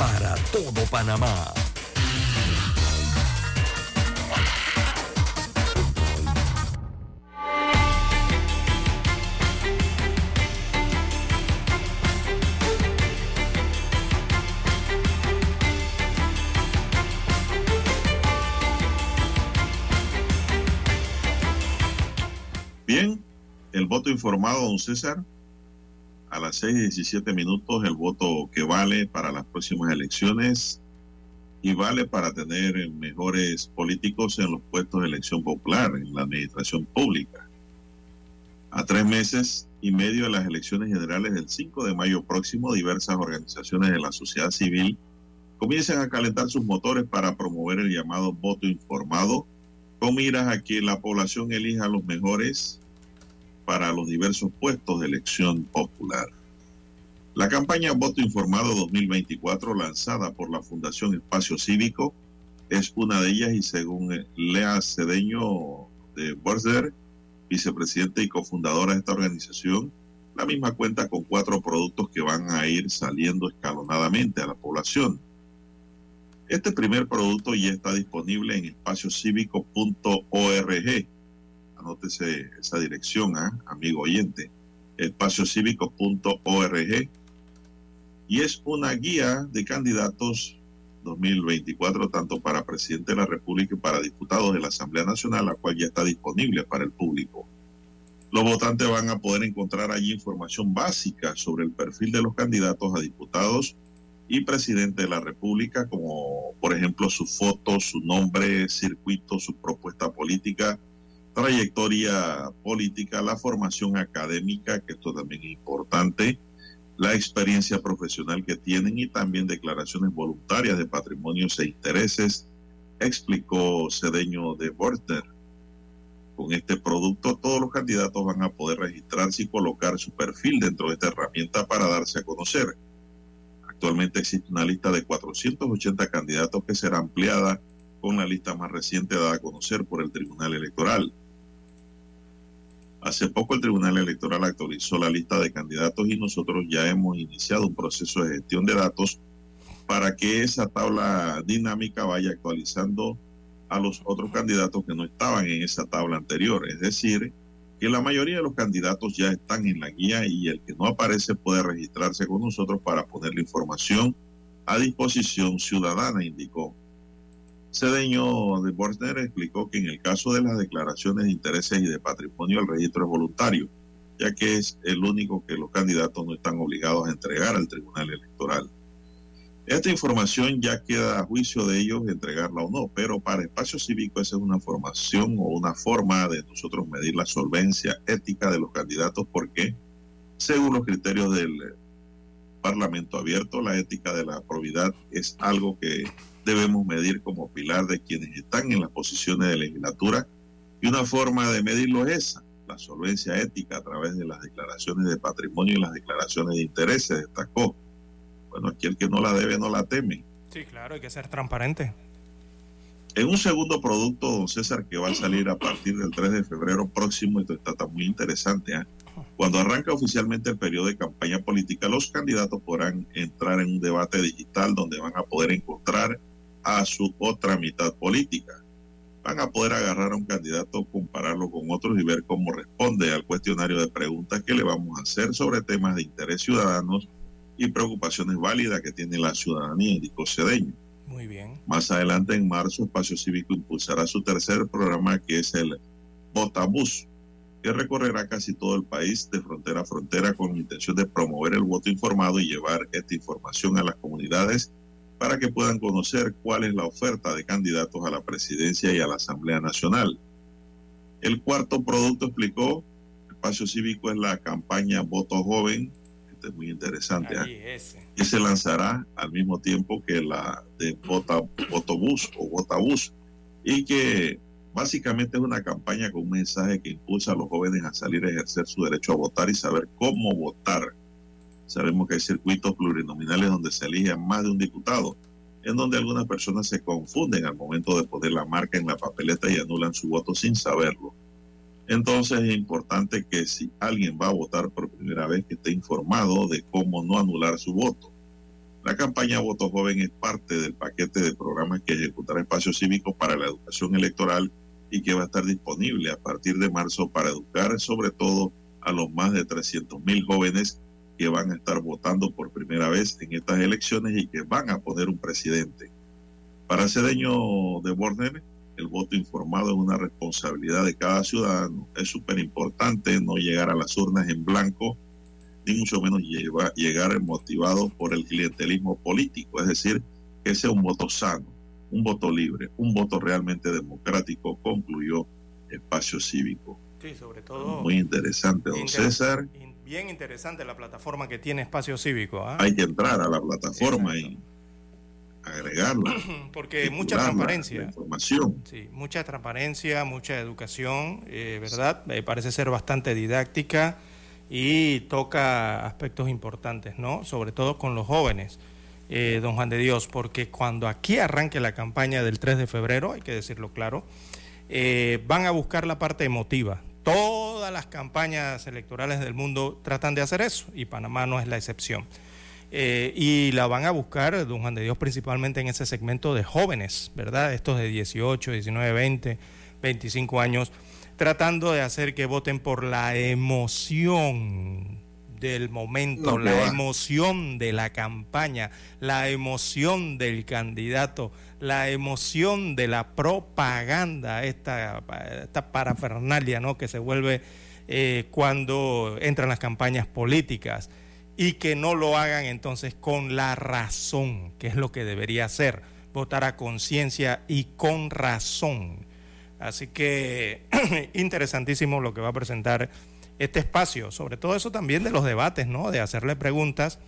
para todo Panamá. Bien, el voto informado, don César. A las 6 y 17 minutos, el voto que vale para las próximas elecciones y vale para tener mejores políticos en los puestos de elección popular en la administración pública. A tres meses y medio de las elecciones generales del 5 de mayo próximo, diversas organizaciones de la sociedad civil comienzan a calentar sus motores para promover el llamado voto informado con miras a que la población elija a los mejores para los diversos puestos de elección popular. La campaña Voto Informado 2024, lanzada por la Fundación Espacio Cívico, es una de ellas y según Lea Cedeño de Border, vicepresidente y cofundadora de esta organización, la misma cuenta con cuatro productos que van a ir saliendo escalonadamente a la población. Este primer producto ya está disponible en espaciocívico.org anótese esa dirección, ¿ah? amigo oyente, espaciocívico.org. Y es una guía de candidatos 2024, tanto para presidente de la República y para diputados de la Asamblea Nacional, la cual ya está disponible para el público. Los votantes van a poder encontrar allí información básica sobre el perfil de los candidatos a diputados y presidente de la República, como por ejemplo su foto, su nombre, circuito, su propuesta política, trayectoria política, la formación académica, que esto también es importante, la experiencia profesional que tienen y también declaraciones voluntarias de patrimonios e intereses, explicó Cedeño de Borter. Con este producto todos los candidatos van a poder registrarse y colocar su perfil dentro de esta herramienta para darse a conocer. Actualmente existe una lista de 480 candidatos que será ampliada con la lista más reciente dada a conocer por el Tribunal Electoral. Hace poco el Tribunal Electoral actualizó la lista de candidatos y nosotros ya hemos iniciado un proceso de gestión de datos para que esa tabla dinámica vaya actualizando a los otros candidatos que no estaban en esa tabla anterior. Es decir, que la mayoría de los candidatos ya están en la guía y el que no aparece puede registrarse con nosotros para poner la información a disposición ciudadana, indicó. Cedeño de Borner explicó que en el caso de las declaraciones de intereses y de patrimonio el registro es voluntario, ya que es el único que los candidatos no están obligados a entregar al Tribunal Electoral. Esta información ya queda a juicio de ellos entregarla o no, pero para espacio cívico esa es una formación o una forma de nosotros medir la solvencia ética de los candidatos porque según los criterios del Parlamento abierto, la ética de la probidad es algo que debemos medir como pilar de quienes están en las posiciones de legislatura y una forma de medirlo es esa, la solvencia ética a través de las declaraciones de patrimonio y las declaraciones de intereses, destacó. Bueno, aquí el que no la debe no la teme. Sí, claro, hay que ser transparente. En un segundo producto, don César, que va a salir a partir del 3 de febrero próximo, esto está muy interesante, ¿eh? cuando arranca oficialmente el periodo de campaña política, los candidatos podrán entrar en un debate digital donde van a poder encontrar a su otra mitad política. Van a poder agarrar a un candidato, compararlo con otros y ver cómo responde al cuestionario de preguntas que le vamos a hacer sobre temas de interés ciudadanos y preocupaciones válidas que tiene la ciudadanía, indicó Cedeño. Muy bien. Más adelante, en marzo, Espacio Cívico impulsará su tercer programa, que es el Votabús, que recorrerá casi todo el país de frontera a frontera con la intención de promover el voto informado y llevar esta información a las comunidades para que puedan conocer cuál es la oferta de candidatos a la presidencia y a la Asamblea Nacional. El cuarto producto explicó, Espacio Cívico es la campaña Voto Joven, es muy interesante, ¿eh? que se lanzará al mismo tiempo que la de Vota, Votobús o Votabús y que básicamente es una campaña con un mensaje que impulsa a los jóvenes a salir a ejercer su derecho a votar y saber cómo votar. Sabemos que hay circuitos plurinominales donde se elige a más de un diputado, en donde algunas personas se confunden al momento de poner la marca en la papeleta y anulan su voto sin saberlo. Entonces es importante que si alguien va a votar por primera vez, que esté informado de cómo no anular su voto. La campaña Voto Joven es parte del paquete de programas que ejecutará Espacio Cívico para la educación electoral y que va a estar disponible a partir de marzo para educar sobre todo a los más de 300 mil jóvenes que van a estar votando por primera vez en estas elecciones y que van a poner un presidente. Para Cedeño de Borner, el voto informado es una responsabilidad de cada ciudadano. Es súper importante no llegar a las urnas en blanco, ni mucho menos llegar motivado por el clientelismo político, es decir, que sea un voto sano, un voto libre, un voto realmente democrático, concluyó Espacio Cívico. Sí, sobre todo. Muy interesante, don César. Bien interesante la plataforma que tiene Espacio Cívico. ¿ah? Hay que entrar a la plataforma y agregarla. *clears throat* Porque mucha transparencia. información. Sí, mucha transparencia, mucha educación, eh, ¿verdad? Me parece ser bastante didáctica y toca aspectos importantes, ¿no? Sobre todo con los jóvenes, eh, don Juan de Dios, porque cuando aquí arranque la campaña del 3 de febrero, hay que decirlo claro, eh, van a buscar la parte emotiva. Todas las campañas electorales del mundo tratan de hacer eso y Panamá no es la excepción. Eh, y la van a buscar, don Juan de Dios, principalmente en ese segmento de jóvenes, ¿verdad? Estos de 18, 19, 20, 25 años, tratando de hacer que voten por la emoción del momento, la emoción de la campaña, la emoción del candidato, la emoción de la propaganda, esta, esta parafernalia ¿no? que se vuelve eh, cuando entran las campañas políticas y que no lo hagan entonces con la razón, que es lo que debería hacer, votar a conciencia y con razón. Así que *clears throat* interesantísimo lo que va a presentar este espacio, sobre todo eso también de los debates, ¿no? De hacerle preguntas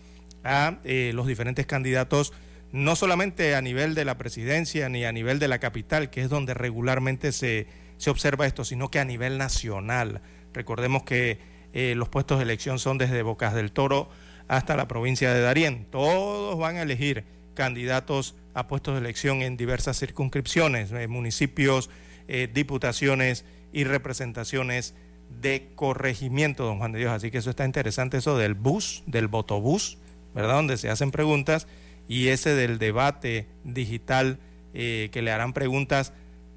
a eh, los diferentes candidatos, no solamente a nivel de la presidencia ni a nivel de la capital, que es donde regularmente se, se observa esto, sino que a nivel nacional. Recordemos que eh, los puestos de elección son desde Bocas del Toro hasta la provincia de Darién. Todos van a elegir candidatos a puestos de elección en diversas circunscripciones, eh, municipios, eh, diputaciones y representaciones de corregimiento, don Juan de Dios. Así que eso está interesante, eso del bus, del botobús, ¿verdad? Donde se hacen preguntas y ese del debate digital que le harán preguntas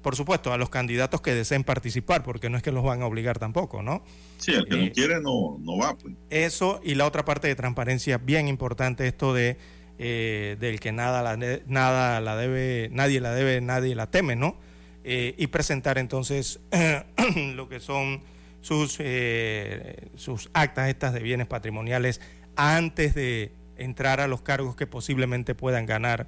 por supuesto, a los candidatos que deseen participar, porque no es que los van a obligar tampoco, ¿no? Sí, el que no eh, quiere no, no va. Pues. Eso y la otra parte de transparencia, bien importante, esto de eh, del que nada la, nada la debe, nadie la debe, nadie la teme, ¿no? Eh, y presentar entonces *clears throat* lo que son sus, sus actas estas de bienes patrimoniales antes de entrar a los cargos que posiblemente puedan ganar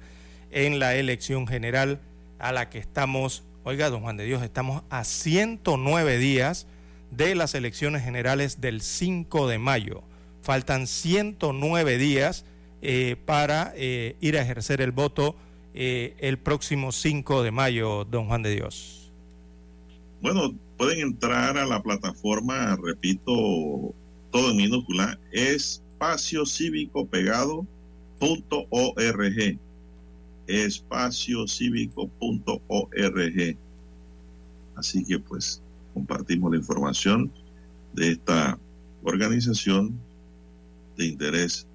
en la elección general a la que estamos Oiga, don Juan de Dios, estamos a 109 días de las elecciones generales del 5 de mayo. Faltan 109 días eh, para eh, ir a ejercer el voto eh, el próximo 5 de mayo, don Juan de Dios. Bueno, pueden entrar a la plataforma, repito, todo en minúscula, espacio cívico. Así que pues compartimos la información de esta organización de interés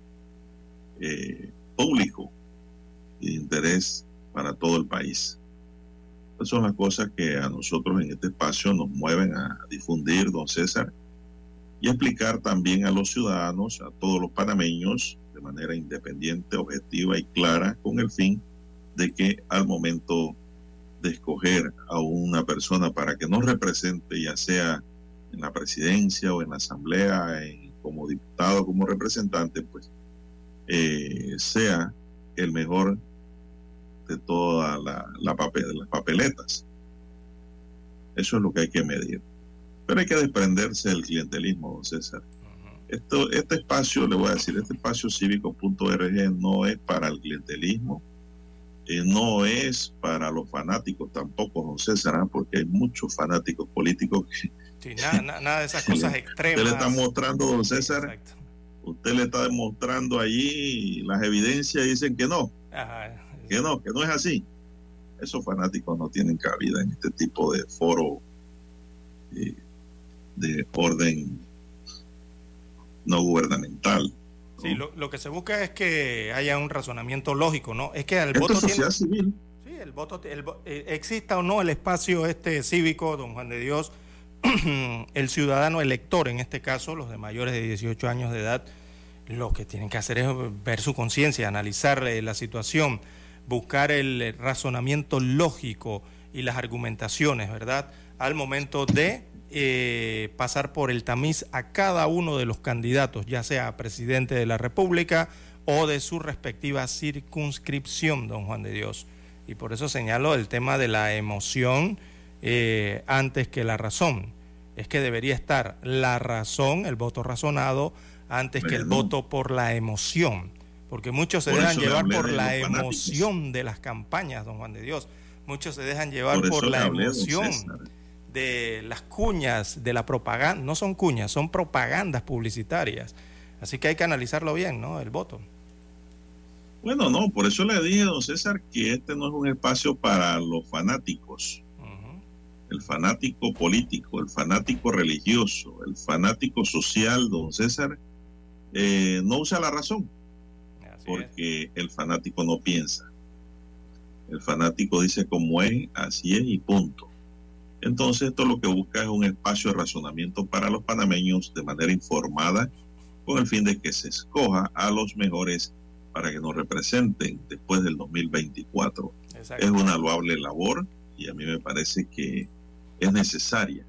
eh, público y de interés para todo el país. Estas son las cosas que a nosotros en este espacio nos mueven a difundir, don César, y explicar también a los ciudadanos, a todos los panameños, de manera independiente, objetiva y clara, con el fin de que al momento de escoger a una persona para que nos represente, ya sea en la presidencia o en la asamblea, como diputado, como representante, pues eh, sea el mejor de todas las papeletas. Eso es lo que hay que medir. Pero hay que desprenderse del clientelismo, don César. Esto, este espacio, le voy a decir, este espacio cívico.org no es para el clientelismo, eh, no es para los fanáticos tampoco, don César, ¿ah? porque hay muchos fanáticos políticos que... nada, nada, de esas *laughs* cosas extremas. Usted le está mostrando, don César, usted le está demostrando allí las evidencias y dicen que no, que no, que no es así. Esos fanáticos no tienen cabida en este tipo de foro eh, de orden no gubernamental. Sí, lo, que se busca es que haya un razonamiento lógico, ¿no? Es que el voto tiene, civil. Sí, el voto, eh, exista o no el espacio este cívico, don Juan de Dios, *clears throat* el ciudadano elector, en este caso, los de mayores de 18 años de edad, lo que tienen que hacer es ver su conciencia, analizar la situación, buscar el razonamiento lógico y las argumentaciones, ¿verdad? Al momento de eh, pasar por el tamiz a cada uno de los candidatos, ya sea presidente de la República o de su respectiva circunscripción, don Juan de Dios. Y por eso señalo el tema de la emoción eh, antes que la razón. Es que debería estar la razón, el voto razonado, antes que el voto por la emoción. Porque muchos se dejan llevar por la emoción de las campañas, don Juan de Dios. Muchos se dejan llevar por, la emoción de las cuñas de la propaganda, no son cuñas, son propagandas publicitarias. Así que hay que analizarlo bien, ¿no? El voto. Bueno, no, por eso le dije, don César, que este no es un espacio para los fanáticos. El fanático político, el fanático religioso, el fanático social, don César, eh, no usa la razón. porque el fanático no piensa. El fanático dice como es, así es y punto. Entonces, esto lo que busca es un espacio de razonamiento para los panameños de manera informada, con el fin de que se escoja a los mejores para que nos representen después del 2024. Es una loable labor y a mí me parece que es necesaria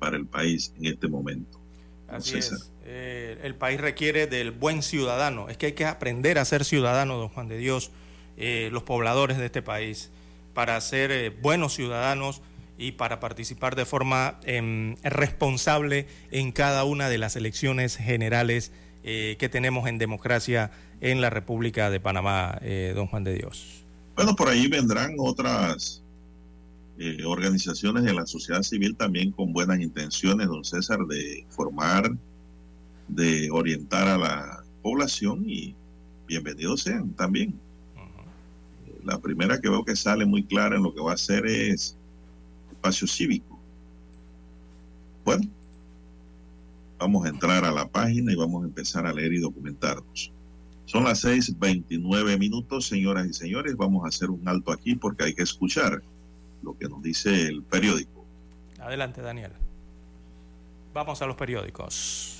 para el país en este momento. Así es. Eh, el país requiere del buen ciudadano. Es que hay que aprender a ser ciudadano, don Juan de Dios, eh, los pobladores de este país, para ser eh, buenos ciudadanos y para participar de forma em, responsable en cada una de las elecciones generales eh, que tenemos en democracia en la República de Panamá, eh, don Juan de Dios. Bueno, por ahí vendrán otras eh, organizaciones de la sociedad civil también con buenas intenciones, don César, de formar, de orientar a la población y bienvenidos sean también. La primera que veo que sale muy clara en lo que va a hacer es espacio cívico. Bueno, vamos a entrar a la página y vamos a empezar a leer y documentarnos. Son las 6:29 minutos, señoras y señores. Vamos a hacer un alto aquí porque hay que escuchar lo que nos dice el periódico. Adelante, Daniel. Vamos a los periódicos.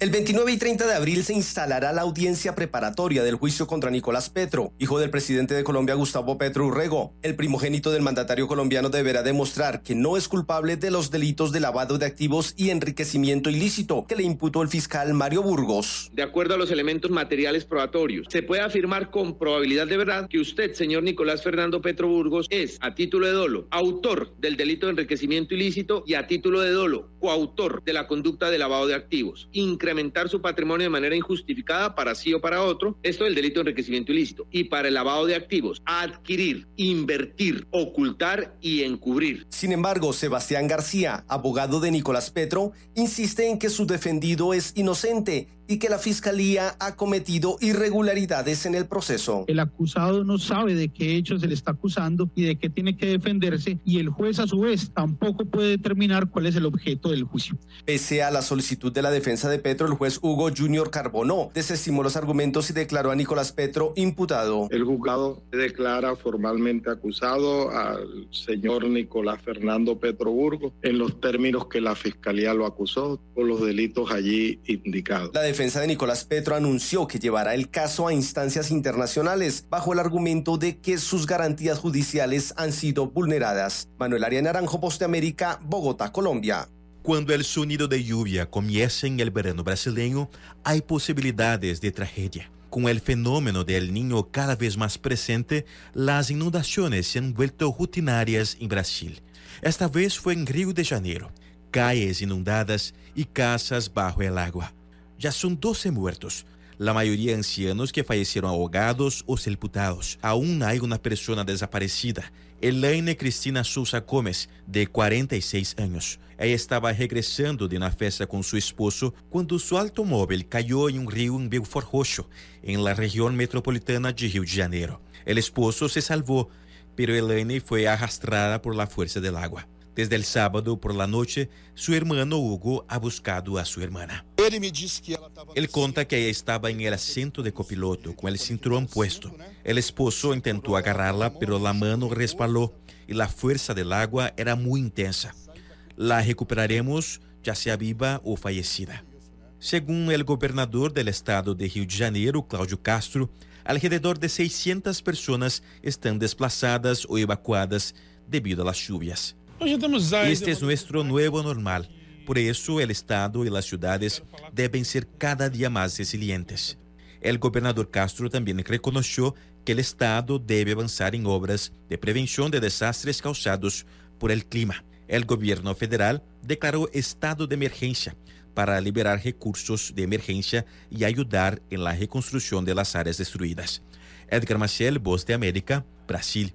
El 29 y 30 de abril se instalará la audiencia preparatoria del juicio contra Nicolás Petro, hijo del presidente de Colombia Gustavo Petro Urrego. El primogénito del mandatario colombiano deberá demostrar que no es culpable de los delitos de lavado de activos y enriquecimiento ilícito que le imputó el fiscal Mario Burgos. De acuerdo a los elementos materiales probatorios, se puede afirmar con probabilidad de verdad que usted, señor Nicolás Fernando Petro Burgos, es, a título de dolo, autor del delito de enriquecimiento ilícito y a título de dolo, coautor de la conducta de lavado de activos incrementar su patrimonio de manera injustificada para sí o para otro, esto es el delito de enriquecimiento ilícito, y para el lavado de activos, adquirir, invertir, ocultar y encubrir. Sin embargo, Sebastián García, abogado de Nicolás Petro, insiste en que su defendido es inocente y que la fiscalía ha cometido irregularidades en el proceso. El acusado no sabe de qué hecho se le está acusando y de qué tiene que defenderse y el juez a su vez tampoco puede determinar cuál es el objeto del juicio. Pese a la solicitud de la defensa de Petro, el juez Hugo Junior Carbonó desestimó los argumentos y declaró a Nicolás Petro imputado. El juzgado declara formalmente acusado al señor Nicolás Fernando Petro Burgos en los términos que la fiscalía lo acusó por los delitos allí indicados. La defensa de Nicolás Petro anunció que llevará el caso a instancias internacionales bajo el argumento de que sus garantías judiciales han sido vulneradas. Manuel Arias Naranjo, Poste América, Bogotá, Colombia. Cuando el sonido de lluvia comienza en el verano brasileño, hay posibilidades de tragedia. Con el fenómeno del niño cada vez más presente, las inundaciones se han vuelto rutinarias en Brasil. Esta vez fue en Río de Janeiro. Calles inundadas y casas bajo el agua. Ya son 12 muertos, la mayoría ancianos que fallecieron ahogados o sepultados. Aún hay una persona desaparecida, Elaine Cristina Sousa Gomes, de 46 años. Ella estaba regresando de una fiesta con su esposo cuando su automóvil cayó en un río en Belfort Roxo, en la región metropolitana de Río de Janeiro. El esposo se salvó, pero Elaine fue arrastrada por la fuerza del agua. Desde el sábado por la noche, su hermano Hugo ha buscado a su hermana. Él conta que ella estaba en el asiento de copiloto con el cinturón puesto. El esposo intentó agarrarla, pero la mano resbaló y la fuerza del agua era muy intensa. La recuperaremos ya sea viva o fallecida. Según el gobernador del estado de Río de Janeiro, Cláudio Castro, alrededor de 600 personas están desplazadas o evacuadas debido a las lluvias. Este es nuestro nuevo normal. Por eso el Estado y las ciudades deben ser cada día más resilientes. El gobernador Castro también reconoció que el Estado debe avanzar en obras de prevención de desastres causados por el clima. El gobierno federal declaró estado de emergencia para liberar recursos de emergencia y ayudar en la reconstrucción de las áreas destruidas. Edgar Maciel, Voz de América, Brasil.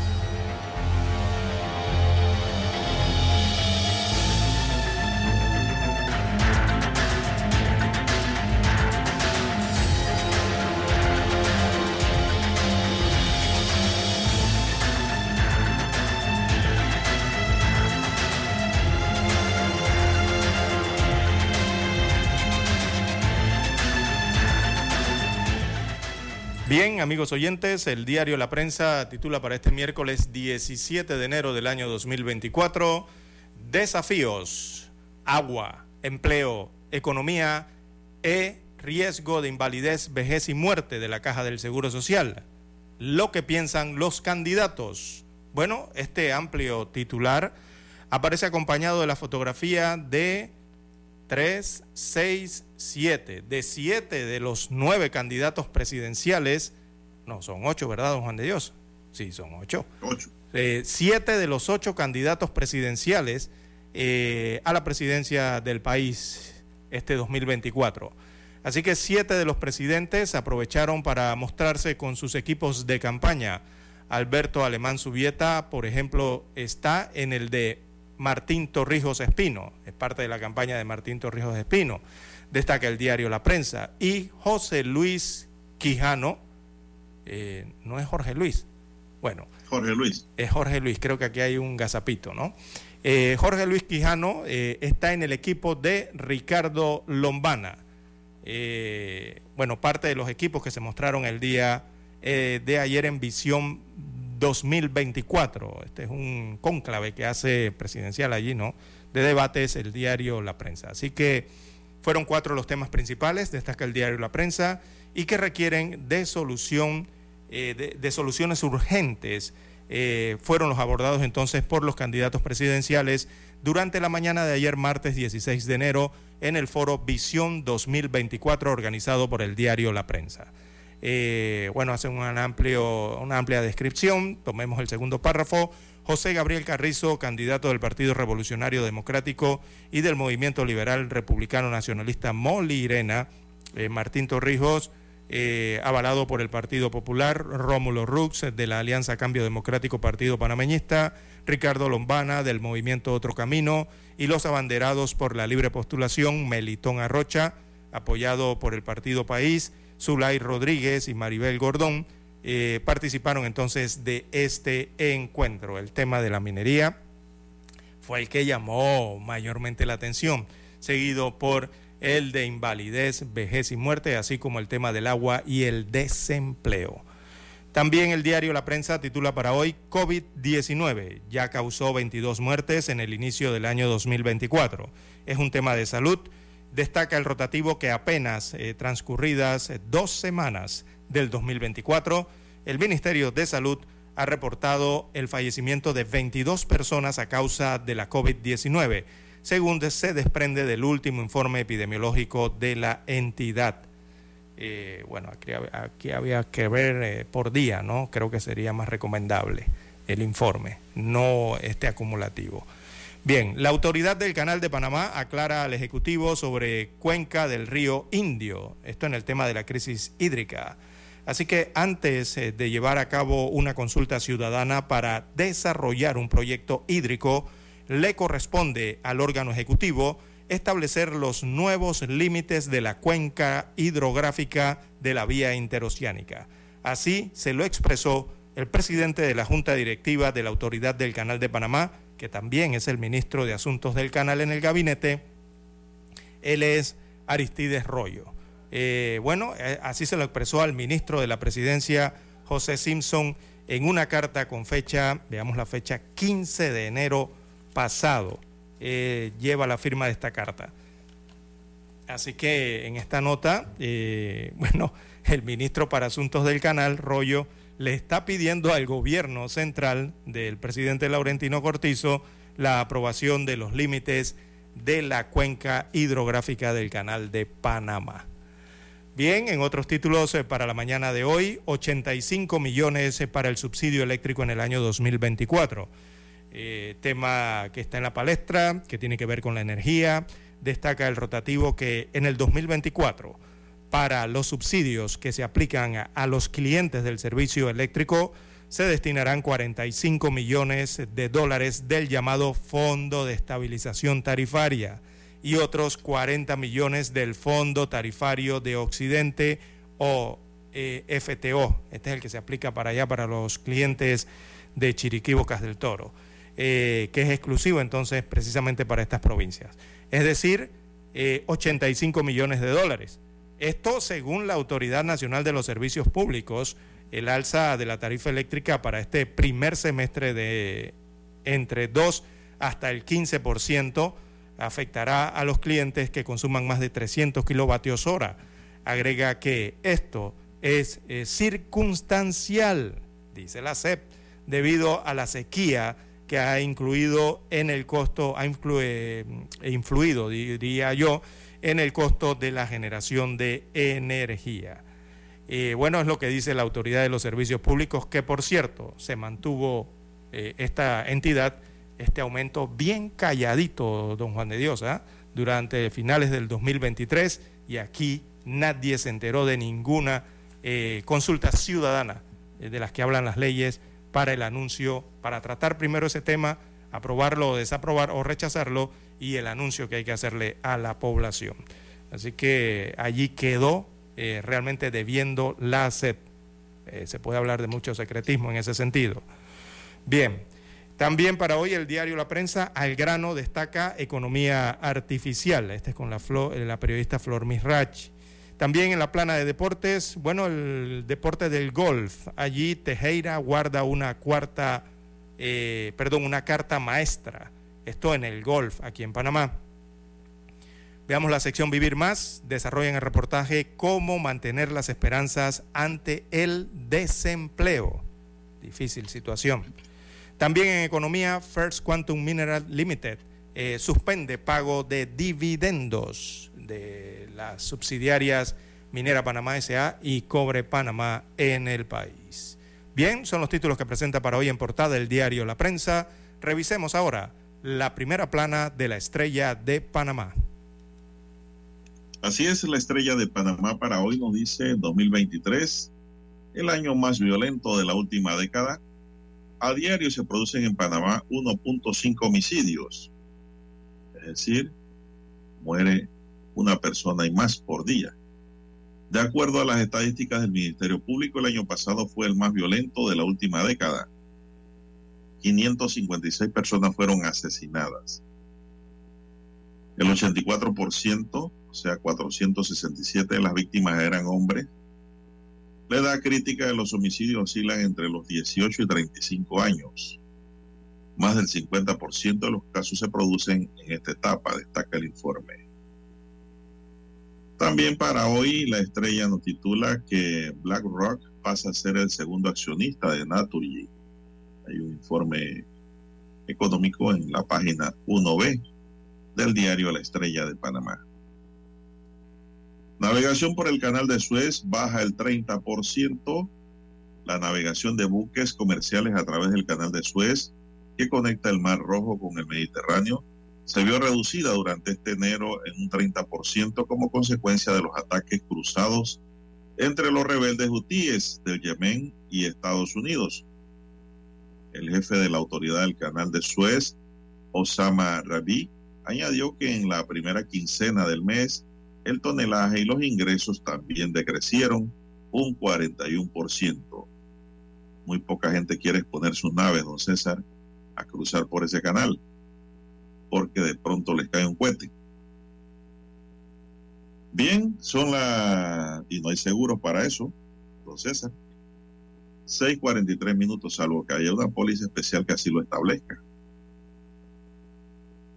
Bien, amigos oyentes, el diario La Prensa titula para este miércoles 17 de enero del año 2024, Desafíos, agua, empleo, economía e riesgo de invalidez, vejez y muerte de la Caja del Seguro Social. Lo que piensan los candidatos. Bueno, este amplio titular aparece acompañado de la fotografía de 3, 6, 7. De 7 de los 9 candidatos presidenciales, no, son 8, ¿verdad, don Juan de Dios? Sí, son 8. 7 de los 8 candidatos presidenciales eh, a la presidencia del país este 2024. Así que 7 de los presidentes aprovecharon para mostrarse con sus equipos de campaña. Alberto Alemán Subieta, por ejemplo, está en el de Martín Torrijos Espino, es parte de la campaña de Martín Torrijos Espino, destaca el diario La Prensa, y José Luis Quijano Eh, no es Jorge Luis. Bueno. Jorge Luis. Es Jorge Luis, creo que aquí hay un gazapito, ¿no? Eh, Jorge Luis Quijano eh, está en el equipo de Ricardo Lombana. bueno, parte de los equipos que se mostraron el día de ayer en Visión 2024. Este es un cónclave que hace presidencial allí, ¿no? De debates el diario La Prensa. Así que fueron cuatro los temas principales, destaca el diario La Prensa, y que requieren de solución, eh, de, soluciones urgentes. Eh, fueron los abordados entonces por los candidatos presidenciales durante la mañana de ayer, martes 16 de enero, en el foro Visión 2024 organizado por el diario La Prensa. Eh, bueno, hacen una, amplio, una amplia descripción, tomemos el segundo párrafo. José Gabriel Carrizo, candidato del Partido Revolucionario Democrático y del Movimiento Liberal Republicano Nacionalista Molirena, eh, Martín Torrijos, eh, avalado por el Partido Popular, Rómulo Rux, de la Alianza Cambio Democrático Partido Panameñista, Ricardo Lombana, del Movimiento Otro Camino, y los abanderados por la libre postulación, Melitón Arrocha, apoyado por el Partido País, Zulay Rodríguez y Maribel Gordón, eh, participaron entonces de este encuentro. El tema de la minería fue el que llamó mayormente la atención, seguido por el de invalidez, vejez y muerte, así como el tema del agua y el desempleo. También el diario La Prensa titula para hoy COVID-19 ya causó 22 muertes en el inicio del año 2024. Es un tema de salud destaca el rotativo que apenas eh, transcurridas eh, dos semanas del 2024, el Ministerio de Salud ha reportado el fallecimiento de 22 personas a causa de la COVID-19, según se desprende del último informe epidemiológico de la entidad. Eh, bueno, aquí, aquí, había que ver por día, ¿no? Creo que sería más recomendable el informe, no este acumulativo. Bien, la autoridad del Canal de Panamá aclara al Ejecutivo sobre cuenca del río Indio, esto en el tema de la crisis hídrica. Así que antes eh, de llevar a cabo una consulta ciudadana para desarrollar un proyecto hídrico, le corresponde al órgano ejecutivo establecer los nuevos límites de la cuenca hidrográfica de la vía interoceánica. Así se lo expresó el presidente de la Junta Directiva de la Autoridad del Canal de Panamá, que también es el ministro de Asuntos del Canal en el gabinete, él es Aristides Rollo. Eh, bueno, eh, así se lo expresó al ministro de la Presidencia, José Simpson, en una carta con fecha, veamos la fecha, 15 de enero pasado, eh, lleva la firma de esta carta. Así que en esta nota, *laughs* bueno, el ministro para Asuntos del Canal, Rollo, le está pidiendo al gobierno central del presidente Laurentino Cortizo la aprobación de los límites de la cuenca hidrográfica del canal de Panamá. Bien, en otros títulos eh, para la mañana de hoy, 85 millones eh, para el subsidio eléctrico en el año 2024. Eh, tema que está en la palestra, que tiene que ver con la energía. Destaca el rotativo que en el 2024 para los subsidios que se aplican a, los clientes del servicio eléctrico se destinarán 45 millones de dólares del llamado Fondo de Estabilización Tarifaria y otros 40 millones del Fondo Tarifario de Occidente o eh, FTO. Este es el que se aplica para allá, para los clientes de Chiriquí, Bocas del Toro, eh, que es exclusivo entonces precisamente para estas provincias. Es decir, 85 eh, millones de dólares. Esto según la Autoridad Nacional de los Servicios Públicos, el alza de la tarifa eléctrica para este primer semestre de entre 2 hasta el 15% afectará a los clientes que consuman más de 300 kilovatios hora. Agrega que esto es eh, circunstancial, dice la CEP, debido a la sequía que ha incluido en el costo, ha eh, influido, diría yo, en el costo de la generación de energía. Eh, bueno, es lo que dice la Autoridad de los Servicios Públicos, que por cierto se mantuvo eh, esta entidad, este aumento bien calladito, don Juan de Dios, ¿ah? durante finales del 2023 y aquí nadie se enteró de ninguna eh, consulta ciudadana de las que hablan las leyes para el anuncio, para tratar primero ese tema, aprobarlo o desaprobar o rechazarlo y el anuncio que hay que hacerle a la población. Así que allí quedó eh, realmente debiendo la SEP Eh, se puede hablar de mucho secretismo en ese sentido. Bien, también para hoy el diario La Prensa, al grano, destaca economía artificial. Este es con la, la periodista Flor Misrach. También en la plana de deportes, bueno, el deporte del golf. Allí Tejera guarda una cuarta, eh, perdón, una carta maestra. Esto en el golf, aquí en Panamá. Veamos la sección Vivir Más. Desarrollan el reportaje Cómo mantener las esperanzas ante el desempleo. Difícil situación. También en economía, First Quantum Mineral Limited eh, suspende pago de dividendos de las subsidiarias Minera Panamá SA y Cobre Panamá en el país. Bien, son los títulos que presenta para hoy en portada el diario La Prensa. Revisemos ahora la primera plana de la estrella de Panamá. Así es, la estrella de Panamá para hoy nos dice 2023, el año más violento de la última década. A diario se producen en Panamá 1.5 homicidios, es decir, muere una persona y más por día. De acuerdo a las estadísticas del Ministerio Público, el año pasado fue el más violento de la última década. 556 personas fueron asesinadas. El 84%, o sea, 467 de las víctimas eran hombres. La edad crítica de los homicidios oscila entre los 18 y 35 años. Más del 50% de los casos se producen en esta etapa, destaca el informe. También para hoy la estrella nos titula que BlackRock pasa a ser el segundo accionista de Naturgy. Hay un informe económico en la página 1B del diario La Estrella de Panamá. Navegación por el canal de Suez baja el 30%. La navegación de buques comerciales a través del canal de Suez, que conecta el Mar Rojo con el Mediterráneo, se vio reducida durante este enero en un 30% como consecuencia de los ataques cruzados entre los rebeldes hutíes del Yemen y Estados Unidos. El jefe de la autoridad del canal de Suez, Osama Rabi, añadió que en la primera quincena del mes el tonelaje y los ingresos también decrecieron un 41%. Muy poca gente quiere exponer sus naves, don César, a cruzar por ese canal porque de pronto les cae un cohete. Bien, son las... y no hay seguro para eso, don César. 6.43 minutos, salvo que haya una póliza especial que así lo establezca.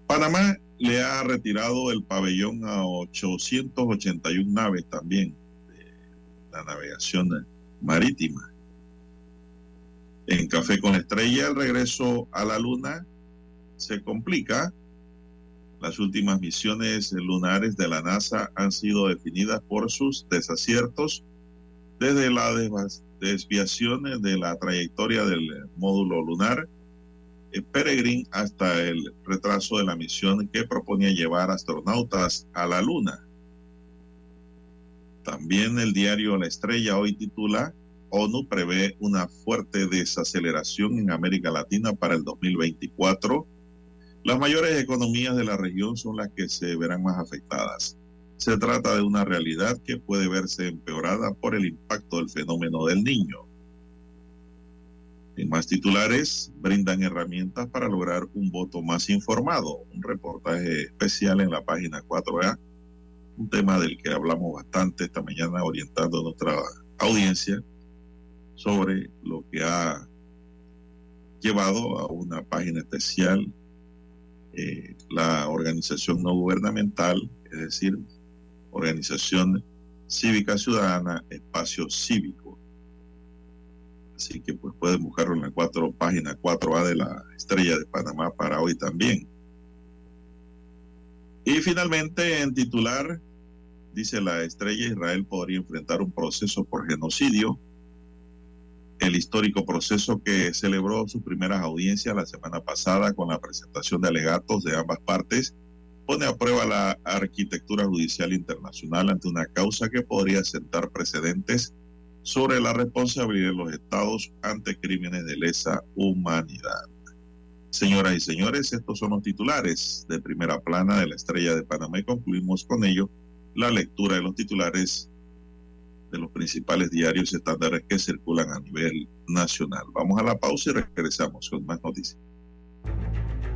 Panamá le ha retirado el pabellón a 881 naves también de la navegación marítima. En Café con Estrella, el regreso a la Luna se complica las últimas misiones lunares de la NASA han sido definidas por sus desaciertos desde la desviación de la trayectoria del módulo lunar eh, Peregrine hasta el retraso de la misión que proponía llevar astronautas a la Luna. También el diario La Estrella hoy titula ONU prevé una fuerte desaceleración en América Latina para el 2024 las mayores economías de la región son las que se verán más afectadas. Se trata de una realidad que puede verse empeorada por el impacto del fenómeno del niño. En más titulares, brindan herramientas para lograr un voto más informado. Un reportaje especial en la página 4A, un tema del que hablamos bastante esta mañana orientando a nuestra audiencia sobre lo que ha llevado a una página especial eh, la organización no gubernamental, es decir, organización cívica ciudadana, espacio cívico. Así que pues pueden buscarlo en la cuatro, página 4A de la Estrella de Panamá para hoy también. Y finalmente, en titular, dice la Estrella, Israel podría enfrentar un proceso por genocidio el histórico proceso que celebró sus primeras audiencias la semana pasada con la presentación de alegatos de ambas partes, pone a prueba la arquitectura judicial internacional ante una causa que podría sentar precedentes sobre la responsabilidad de los estados ante crímenes de lesa humanidad. Señoras y señores, estos son los titulares de primera plana de la estrella de Panamá y concluimos con ello la lectura de los titulares de los principales diarios estándares que circulan a nivel nacional. Vamos a la pausa y regresamos con más noticias.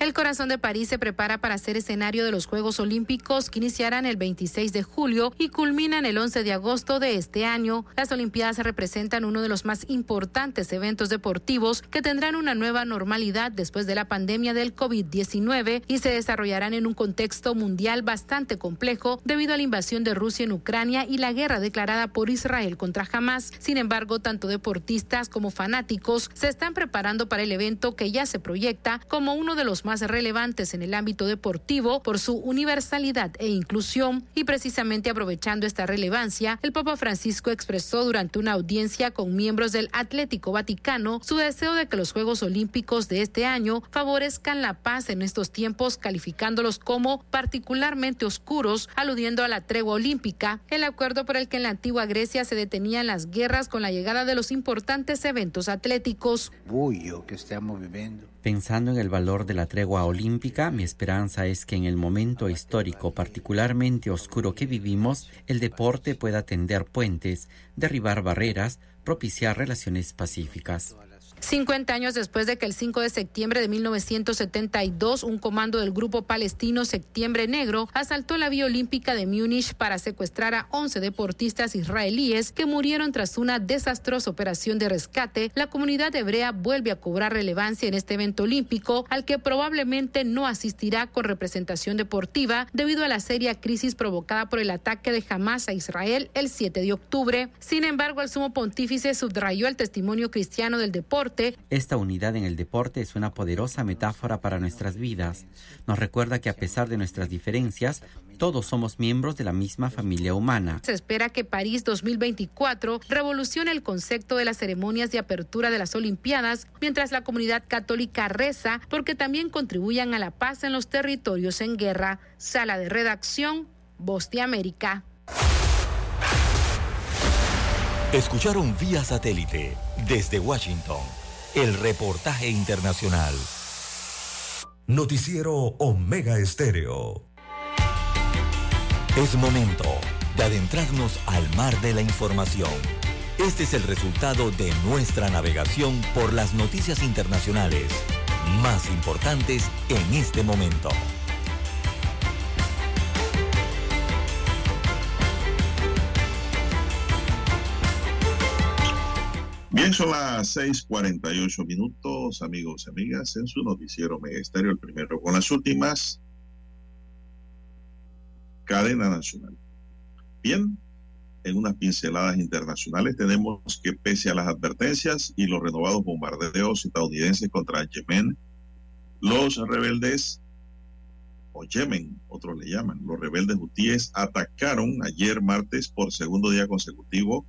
El corazón de París se prepara para ser escenario de los Juegos Olímpicos que iniciarán el 26 de julio y culminan el 11 de agosto de este año. Las Olimpiadas representan uno de los más importantes eventos deportivos que tendrán una nueva normalidad después de la pandemia del COVID-19 y se desarrollarán en un contexto mundial bastante complejo debido a la invasión de Rusia en Ucrania y la guerra declarada por Israel contra Hamas. Sin embargo, tanto deportistas como fanáticos se están preparando para el evento que ya se proyecta como uno de los más más relevantes en el ámbito deportivo por su universalidad e inclusión y precisamente aprovechando esta relevancia, el Papa Francisco expresó durante una audiencia con miembros del Atlético Vaticano su deseo de que los Juegos Olímpicos de este año favorezcan la paz en estos tiempos, calificándolos como particularmente oscuros, aludiendo a la tregua olímpica, el acuerdo por el que en la antigua Grecia se detenían las guerras con la llegada de los importantes eventos atléticos. que estamos viviendo Pensando en el valor de la tregua olímpica, mi esperanza es que en el momento histórico particularmente oscuro que vivimos, el deporte pueda tender puentes, derribar barreras, propiciar relaciones pacíficas. 50 años después de que el 5 de septiembre de 1972 un comando del grupo palestino Septiembre Negro asaltó la vía olímpica de Múnich para secuestrar a 11 deportistas israelíes que murieron tras una desastrosa operación de rescate, la comunidad hebrea vuelve a cobrar relevancia en este evento olímpico al que probablemente no asistirá con representación deportiva debido a la seria crisis provocada por el ataque de Hamas a Israel el 7 de octubre. Sin embargo, el sumo pontífice subrayó el testimonio cristiano del deporte esta unidad en el deporte es una poderosa metáfora para nuestras vidas. Nos recuerda que a pesar de nuestras diferencias, todos somos miembros de la misma familia humana. Se espera que París 2024 revolucione el concepto de las ceremonias de apertura de las Olimpiadas, mientras la comunidad católica reza porque también contribuyan a la paz en los territorios en guerra. Sala de redacción, Voz de América. Escucharon vía satélite desde Washington el reportaje internacional. Noticiero Omega Estéreo. Es momento de adentrarnos al mar de la información. Este es el resultado de nuestra navegación por las noticias internacionales más importantes en este momento. Bien, son las 6:48 minutos, amigos y amigas, en su noticiero Megesterio, el primero con las últimas. Cadena nacional. Bien, en unas pinceladas internacionales tenemos que pese a las advertencias y los renovados bombardeos estadounidenses contra Yemen, los rebeldes, o Yemen, otros le llaman, los rebeldes hutíes atacaron ayer martes por segundo día consecutivo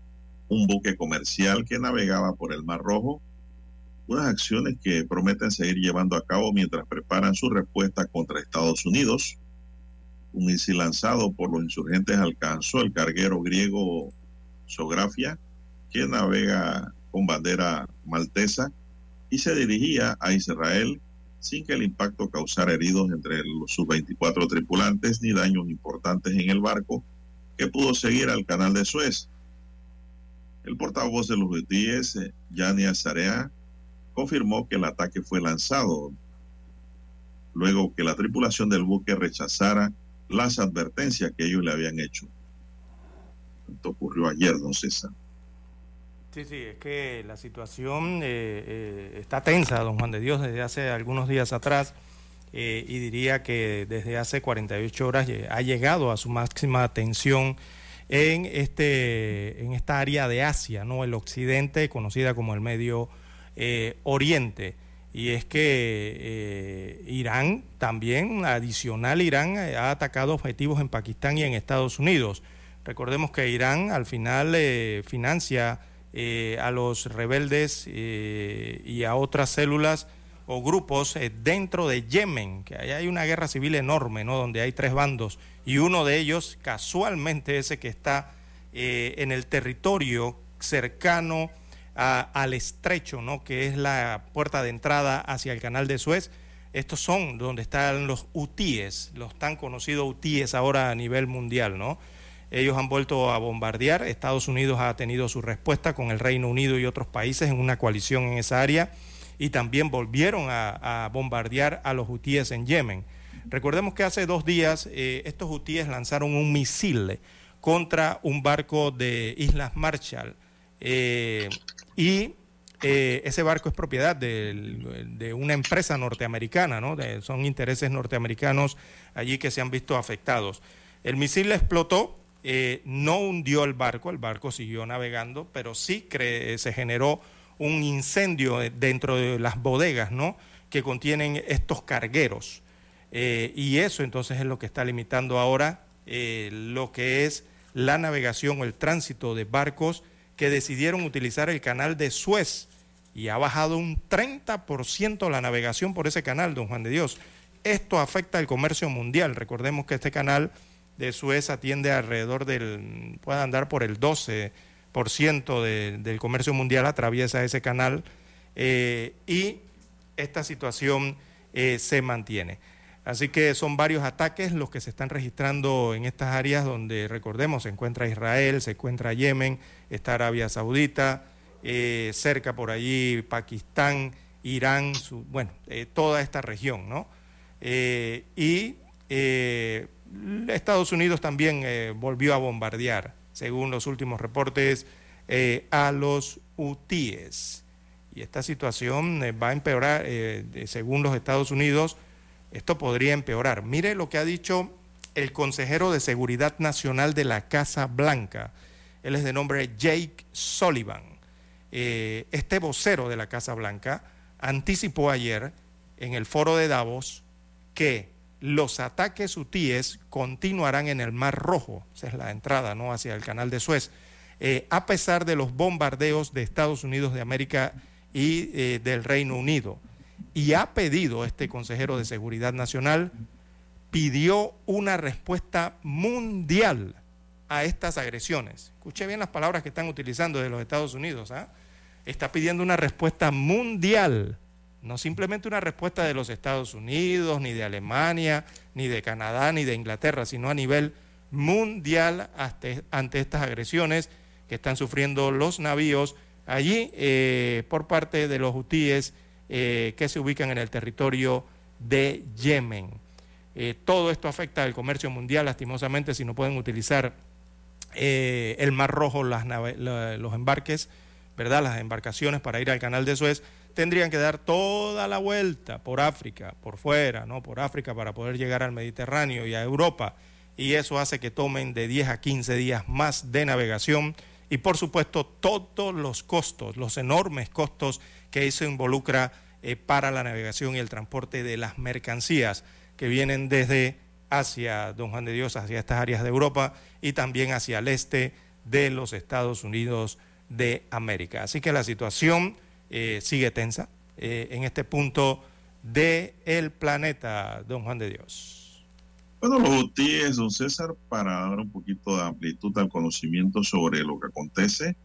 un buque comercial que navegaba por el Mar Rojo, unas acciones que prometen seguir llevando a cabo mientras preparan su respuesta contra Estados Unidos. Un misil lanzado por los insurgentes alcanzó el carguero griego Sografia, que navega con bandera maltesa y se dirigía a Israel sin que el impacto causara heridos entre sus 24 tripulantes ni daños importantes en el barco que pudo seguir al canal de Suez. El portavoz de los hutíes, eh, Yani Azarea, confirmó que el ataque fue lanzado luego que la tripulación del buque rechazara las advertencias que ellos le habían hecho. Esto ocurrió ayer, don César. Sí, sí, es que la situación eh, eh, está tensa, don Juan de Dios, desde hace algunos días atrás, y diría que desde hace 48 horas ha llegado a su máxima tensión en, este, en esta área de Asia, ¿no? el occidente, conocida como el Medio eh, Oriente. y es que eh, Irán también, adicional Irán, eh, ha atacado objetivos en Pakistán y en Estados Unidos. Recordemos que Irán al final financia a los rebeldes y a otras células o grupos dentro de Yemen, que ahí hay una guerra civil enorme, ¿no? donde hay tres bandos, y uno de ellos casualmente ese que está en el territorio cercano al estrecho, ¿no? que es la puerta de entrada hacia el canal de Suez. Estos son donde están los UTIES, los tan conocidos UTIES ahora a nivel mundial. ¿no? Ellos han vuelto a bombardear. Estados Unidos ha tenido su respuesta con el Reino Unido y otros países en una coalición en esa área y también volvieron a, bombardear a los hutíes en Yemen. Recordemos que hace dos días eh, estos hutíes lanzaron un misil contra un barco de Islas Marshall. Eh, y eh, ese barco es propiedad de, una empresa norteamericana, ¿no? son intereses norteamericanos allí que se han visto afectados. El misil explotó, no hundió el barco, el barco siguió navegando, pero sí se generó un incendio dentro de las bodegas, ¿no? Que contienen estos cargueros. Eh, y eso entonces es lo que está limitando ahora lo que es la navegación o el tránsito de barcos que decidieron utilizar el canal de Suez y ha bajado un 30% la navegación por ese canal, don Juan de Dios. Esto afecta al comercio mundial. Recordemos que este canal de Suez atiende alrededor del, puede andar por el 12% del comercio mundial, atraviesa ese canal eh, y esta situación eh, se mantiene. Así que son varios ataques los que se están registrando en estas áreas donde, recordemos, se encuentra Israel, se encuentra Yemen, está Arabia Saudita, eh, cerca por allí Pakistán, Irán, bueno, toda esta región, ¿no? Y Estados Unidos también volvió a bombardear, según los últimos reportes, a los hutíes. Y esta situación va a empeorar, según los Estados Unidos, esto podría empeorar. Mire lo que ha dicho el consejero de Seguridad Nacional de la Casa Blanca. Él es de nombre Jake Sullivan. Eh, este vocero de la Casa Blanca anticipó ayer en el foro de Davos que los ataques hutíes continuarán en el Mar Rojo, esa es la entrada ¿no? hacia el canal de Suez, eh, a pesar de los bombardeos de Estados Unidos de América y eh, del Reino Unido y ha pedido, este consejero de Seguridad Nacional, pidió una respuesta mundial a estas agresiones. Escuche bien las palabras que están utilizando de los Estados Unidos. ¿ah? Está pidiendo una respuesta mundial, no simplemente una respuesta de los Estados Unidos, ni de Alemania, ni de Canadá, ni de Inglaterra, sino a nivel mundial ante estas agresiones que están sufriendo los navíos allí eh, por parte de los hutíes eh, que se ubican en el territorio de Yemen. Eh, todo esto afecta al comercio mundial, lastimosamente, si no pueden utilizar el Mar Rojo, los embarques, ¿verdad? las embarcaciones para ir al canal de Suez, tendrían que dar toda la vuelta por África, por fuera, ¿no? por África para poder llegar al Mediterráneo y a Europa. Y eso hace que tomen de 10 a 15 días más de navegación y por supuesto todos los costos, los enormes costos que eso involucra eh, para la navegación y el transporte de las mercancías que vienen desde hacia Don Juan de Dios, hacia estas áreas de Europa y también hacia el este de los Estados Unidos de América. Así que la situación eh, sigue tensa eh, en este punto del el planeta, Don Juan de Dios. Bueno, los UTIs, don César, para dar un poquito de amplitud al conocimiento sobre lo que acontece.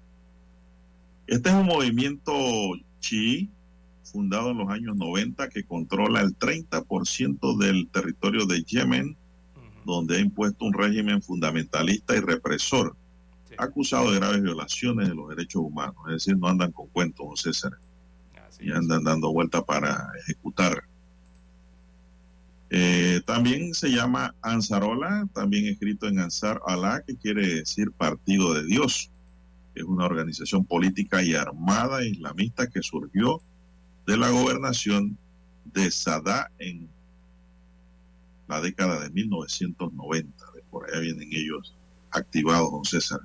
Este es un movimiento chi, fundado en los años 90, que controla el 30% del territorio de Yemen, donde ha impuesto un régimen fundamentalista y represor, acusado de graves violaciones de los derechos humanos. Es decir, no andan con cuentos, César, y andan dando vuelta para ejecutar. Eh, también se llama Ansarola, también escrito en Ansar Allah, que quiere decir partido de Dios es una organización política y armada islamista que surgió de la gobernación de Sadá en la década de 1990. De por allá vienen ellos activados, don César.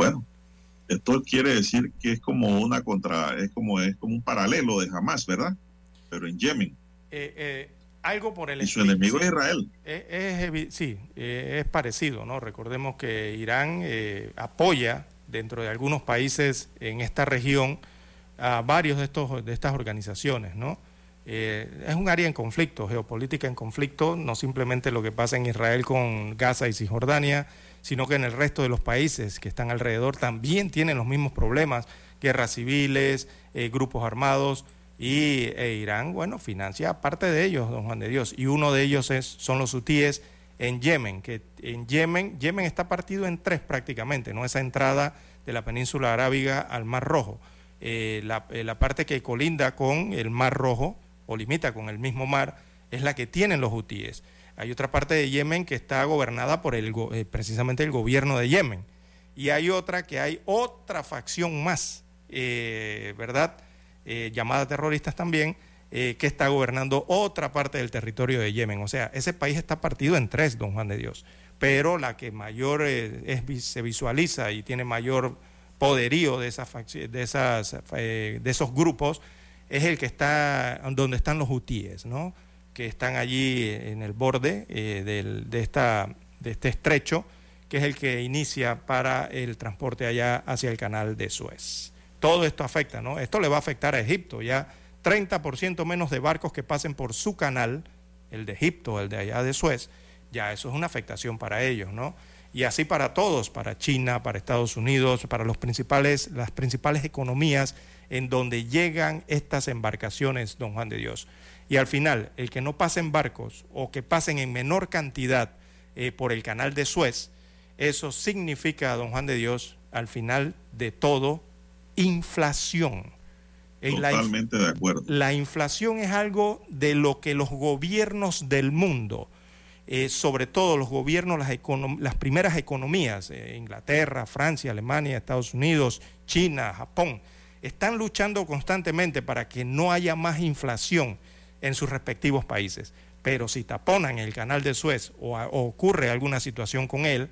Bueno, Esto quiere decir que es como una contra, es como es como un paralelo de Hamas, ¿verdad? Pero en Yemen. Eh, eh, algo por el Y su enemigo es Israel. Es, es sí, eh, es parecido, ¿no? Recordemos que Irán eh, apoya dentro de algunos países en esta región a varios de estos de estas organizaciones, ¿no? Eh, es un área en conflicto, geopolítica en conflicto, no simplemente lo que pasa en Israel con Gaza y Cisjordania, sino que en el resto de los países que están alrededor también tienen los mismos problemas, guerras civiles, eh, grupos armados, y e Irán, bueno, financia parte de ellos, don Juan de Dios, y uno de ellos es, son los hutíes en Yemen, que en Yemen, Yemen está partido en tres prácticamente, ¿no? Esa entrada de la península arábiga al Mar Rojo. Eh, la, eh, la parte que colinda con el Mar Rojo, o limita con el mismo mar, es la que tienen los hutíes. Hay otra parte de Yemen que está gobernada por el, eh, precisamente el gobierno de Yemen. Y hay otra que hay otra facción más, eh, ¿verdad? Eh, llamada terroristas también, que está gobernando otra parte del territorio de Yemen. O sea, ese país está partido en tres, don Juan de Dios. Pero la que mayor se visualiza y tiene mayor poderío de, esas, de, esas, de esos grupos es el que está donde están los hutíes, ¿no? Que están allí en el borde eh, del- de, esta, de este estrecho, que es el que inicia para el transporte allá hacia el canal de Suez. Todo esto afecta, ¿no? Esto le va a afectar a Egipto, ya 30% menos de barcos que pasen por su canal, el de Egipto, el de allá de Suez, ya eso es una afectación para ellos, ¿no? Y así para todos, para China, para Estados Unidos, para los principales, las principales economías en donde llegan estas embarcaciones, don Juan de Dios. Y al final, el que no pasen barcos o que pasen en menor cantidad eh, por el canal de Suez, eso significa, don Juan de Dios, al final de todo, inflación. En la inf- Totalmente de acuerdo. la inflación es algo de lo que los gobiernos del mundo, eh, sobre todo los gobiernos, las, econom- las primeras economías, eh, Inglaterra, Francia, Alemania, Estados Unidos, China, Japón, están luchando constantemente para que no haya más inflación en sus respectivos países. Pero si taponan el canal de Suez o, a- o ocurre alguna situación con él,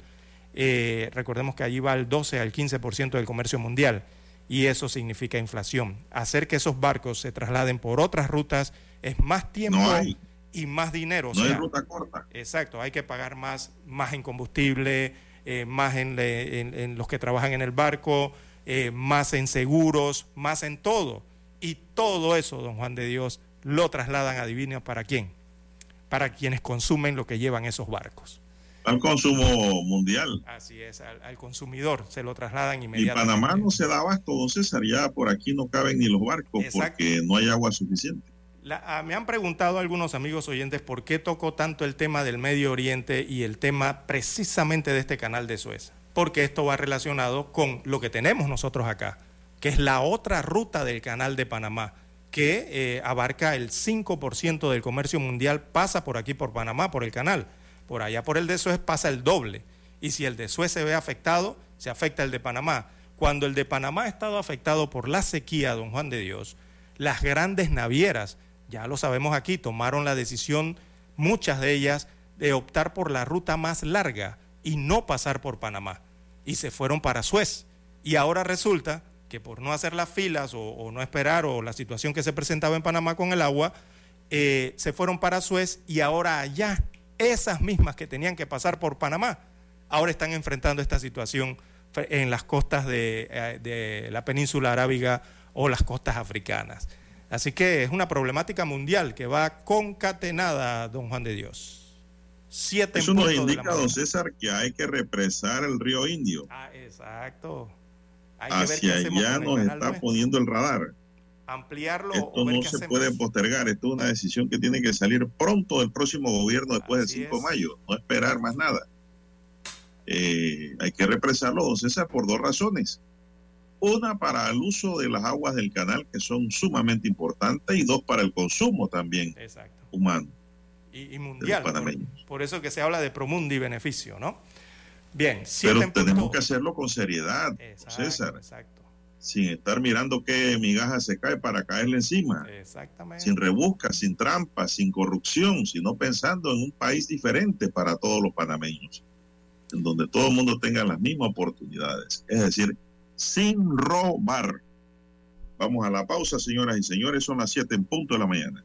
eh, recordemos que allí va el 12 al 15% del comercio mundial y eso significa inflación. Hacer que esos barcos se trasladen por otras rutas es más tiempo No hay. y más dinero. o No hay ruta corta. Exacto, hay que pagar más, más en combustible, eh, más en, le- en- en los que trabajan en el barco, eh, más en seguros, más en todo. Y todo eso, don Juan de Dios, lo trasladan, adivina, ¿para quién? Para quienes consumen lo que llevan esos barcos. Al consumo mundial. Así es, al, al consumidor se lo trasladan Y inmediatamente. Panamá no se da abasto, don César, ya por aquí no caben ni los barcos Exacto. porque no hay agua suficiente. La- ah, me han preguntado algunos amigos oyentes por qué tocó tanto el tema del Medio Oriente y el tema precisamente de este canal de Suez. Porque esto va relacionado con lo que tenemos nosotros acá, que es la otra ruta del canal de Panamá, que eh, abarca el 5% del comercio mundial, pasa por aquí, por Panamá, por el canal. Por allá, por el de Suez, pasa el doble. Y si el de Suez se ve afectado, se afecta el de Panamá. Cuando el de Panamá ha estado afectado por la sequía, don Juan de Dios, las grandes navieras, ya lo sabemos aquí, tomaron la decisión, muchas de ellas, de optar por la ruta más larga y no pasar por Panamá. Y se fueron para Suez. Y ahora resulta que por no hacer las filas o, o no esperar o la situación que se presentaba en Panamá con el agua, eh, se fueron para Suez y ahora allá, esas mismas que tenían que pasar por Panamá, ahora están enfrentando esta situación en las costas de, eh, de la península arábiga o las costas africanas. Así que es una problemática mundial que va concatenada, don Juan de Dios. Siete Eso nos indica, don. César, que hay que represar el río Indio. Ah, exacto. Hay que ver qué Hacia allá nos está nuestro. poniendo el radar. Ampliarlo Esto no se hacemos. puede postergar. Esto es una decisión que tiene que salir pronto del próximo gobierno después Así del 5 de mayo. No esperar más nada. Eh, hay que represarlo, don César, por dos razones. Una para el uso de las aguas del canal, que son sumamente importantes, y dos para el consumo también Exacto. humano. Y, y mundial. Por, por eso que se habla de promundi beneficio, ¿no? Bien, Pero en tenemos que hacerlo con seriedad, Exacto, César, exacto. sin estar mirando qué migaja se cae para caerle encima. Exactamente. sin rebusca, sin trampa, sin corrupción, sino pensando en un país diferente para todos los panameños, en donde todo el mundo tenga las mismas oportunidades, es decir, sin robar. Vamos a la pausa, señoras y señores. Son las 7 en punto de la mañana.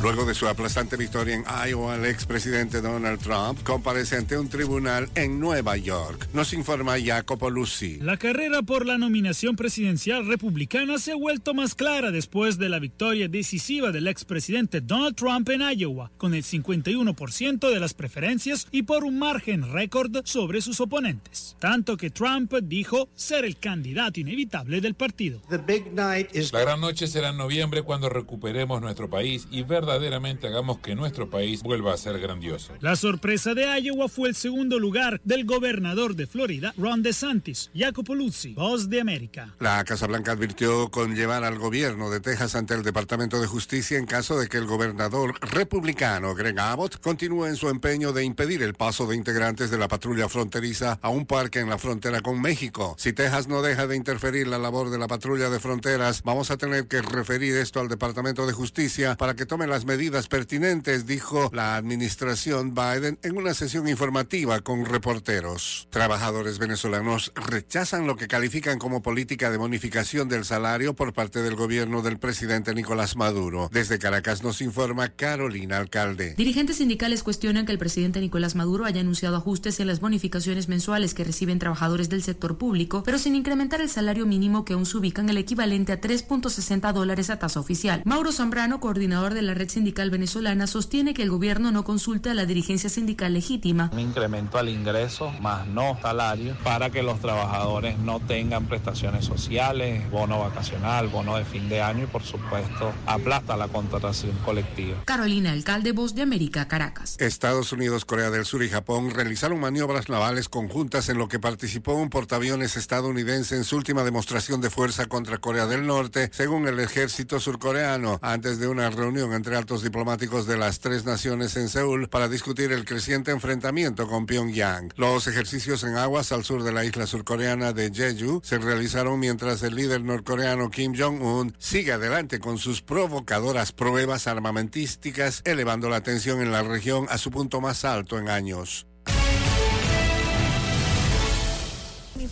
Luego de su aplastante victoria en Iowa, el expresidente Donald Trump comparece ante un tribunal en Nueva York. Nos informa Jacopo Lucy. La carrera por la nominación presidencial republicana se ha vuelto más clara después de la victoria decisiva del expresidente Donald Trump en Iowa, con el 51% de las preferencias y por un margen récord sobre sus oponentes. Tanto que Trump dijo ser el candidato inevitable del partido. La gran noche será en noviembre cuando recuperemos nuestro país y verdaderamente hagamos que nuestro país vuelva a ser grandioso. La sorpresa de Iowa fue el segundo lugar del gobernador de Florida, Ron DeSantis. Jacopo Luzzi, Voz de América. La Casa Blanca advirtió con llevar al gobierno de Texas ante el Departamento de Justicia en caso de que el gobernador republicano Greg Abbott continúe en su empeño de impedir el paso de integrantes de la patrulla fronteriza a un parque en la frontera con México. Si Texas no deja de interferir la labor de la patrulla de fronteras, vamos a tener que referir esto al Departamento de Justicia para que tome las medidas pertinentes, dijo la administración Biden en una sesión informativa con reporteros. Trabajadores venezolanos rechazan lo que califican como política de bonificación del salario por parte del gobierno del presidente Nicolás Maduro. Desde Caracas nos informa Carolina Alcalde. Dirigentes sindicales cuestionan que el presidente Nicolás Maduro haya anunciado ajustes en las bonificaciones mensuales que reciben trabajadores del sector público, pero sin incrementar el salario mínimo que aún se ubica en el equivalente a 3.60 dólares a tasa oficial. Mauro Zambrano, coordinador de la red sindical venezolana, sostiene que el gobierno no consulta a la dirigencia sindical legítima. Un incremento al ingreso más no salario para que los trabajadores no tengan prestaciones sociales, bono vacacional, bono de fin de año y por supuesto aplasta la contratación colectiva. Carolina Alcalde, Voz de América, Caracas. Estados Unidos, Corea del Sur y Japón realizaron maniobras navales conjuntas en lo que participó un portaaviones estadounidense en su última demostración de fuerza contra Corea del Norte, según el ejército surcoreano, antes de una reunión entre altos diplomáticos de las tres naciones en Seúl para discutir el creciente enfrentamiento con Pyongyang. Los ejercicios en aguas al sur de la isla surcoreana de Jeju se realizaron mientras el líder norcoreano Kim Jong-un sigue adelante con sus provocadoras pruebas armamentísticas, elevando la tensión en la región a su punto más alto en años.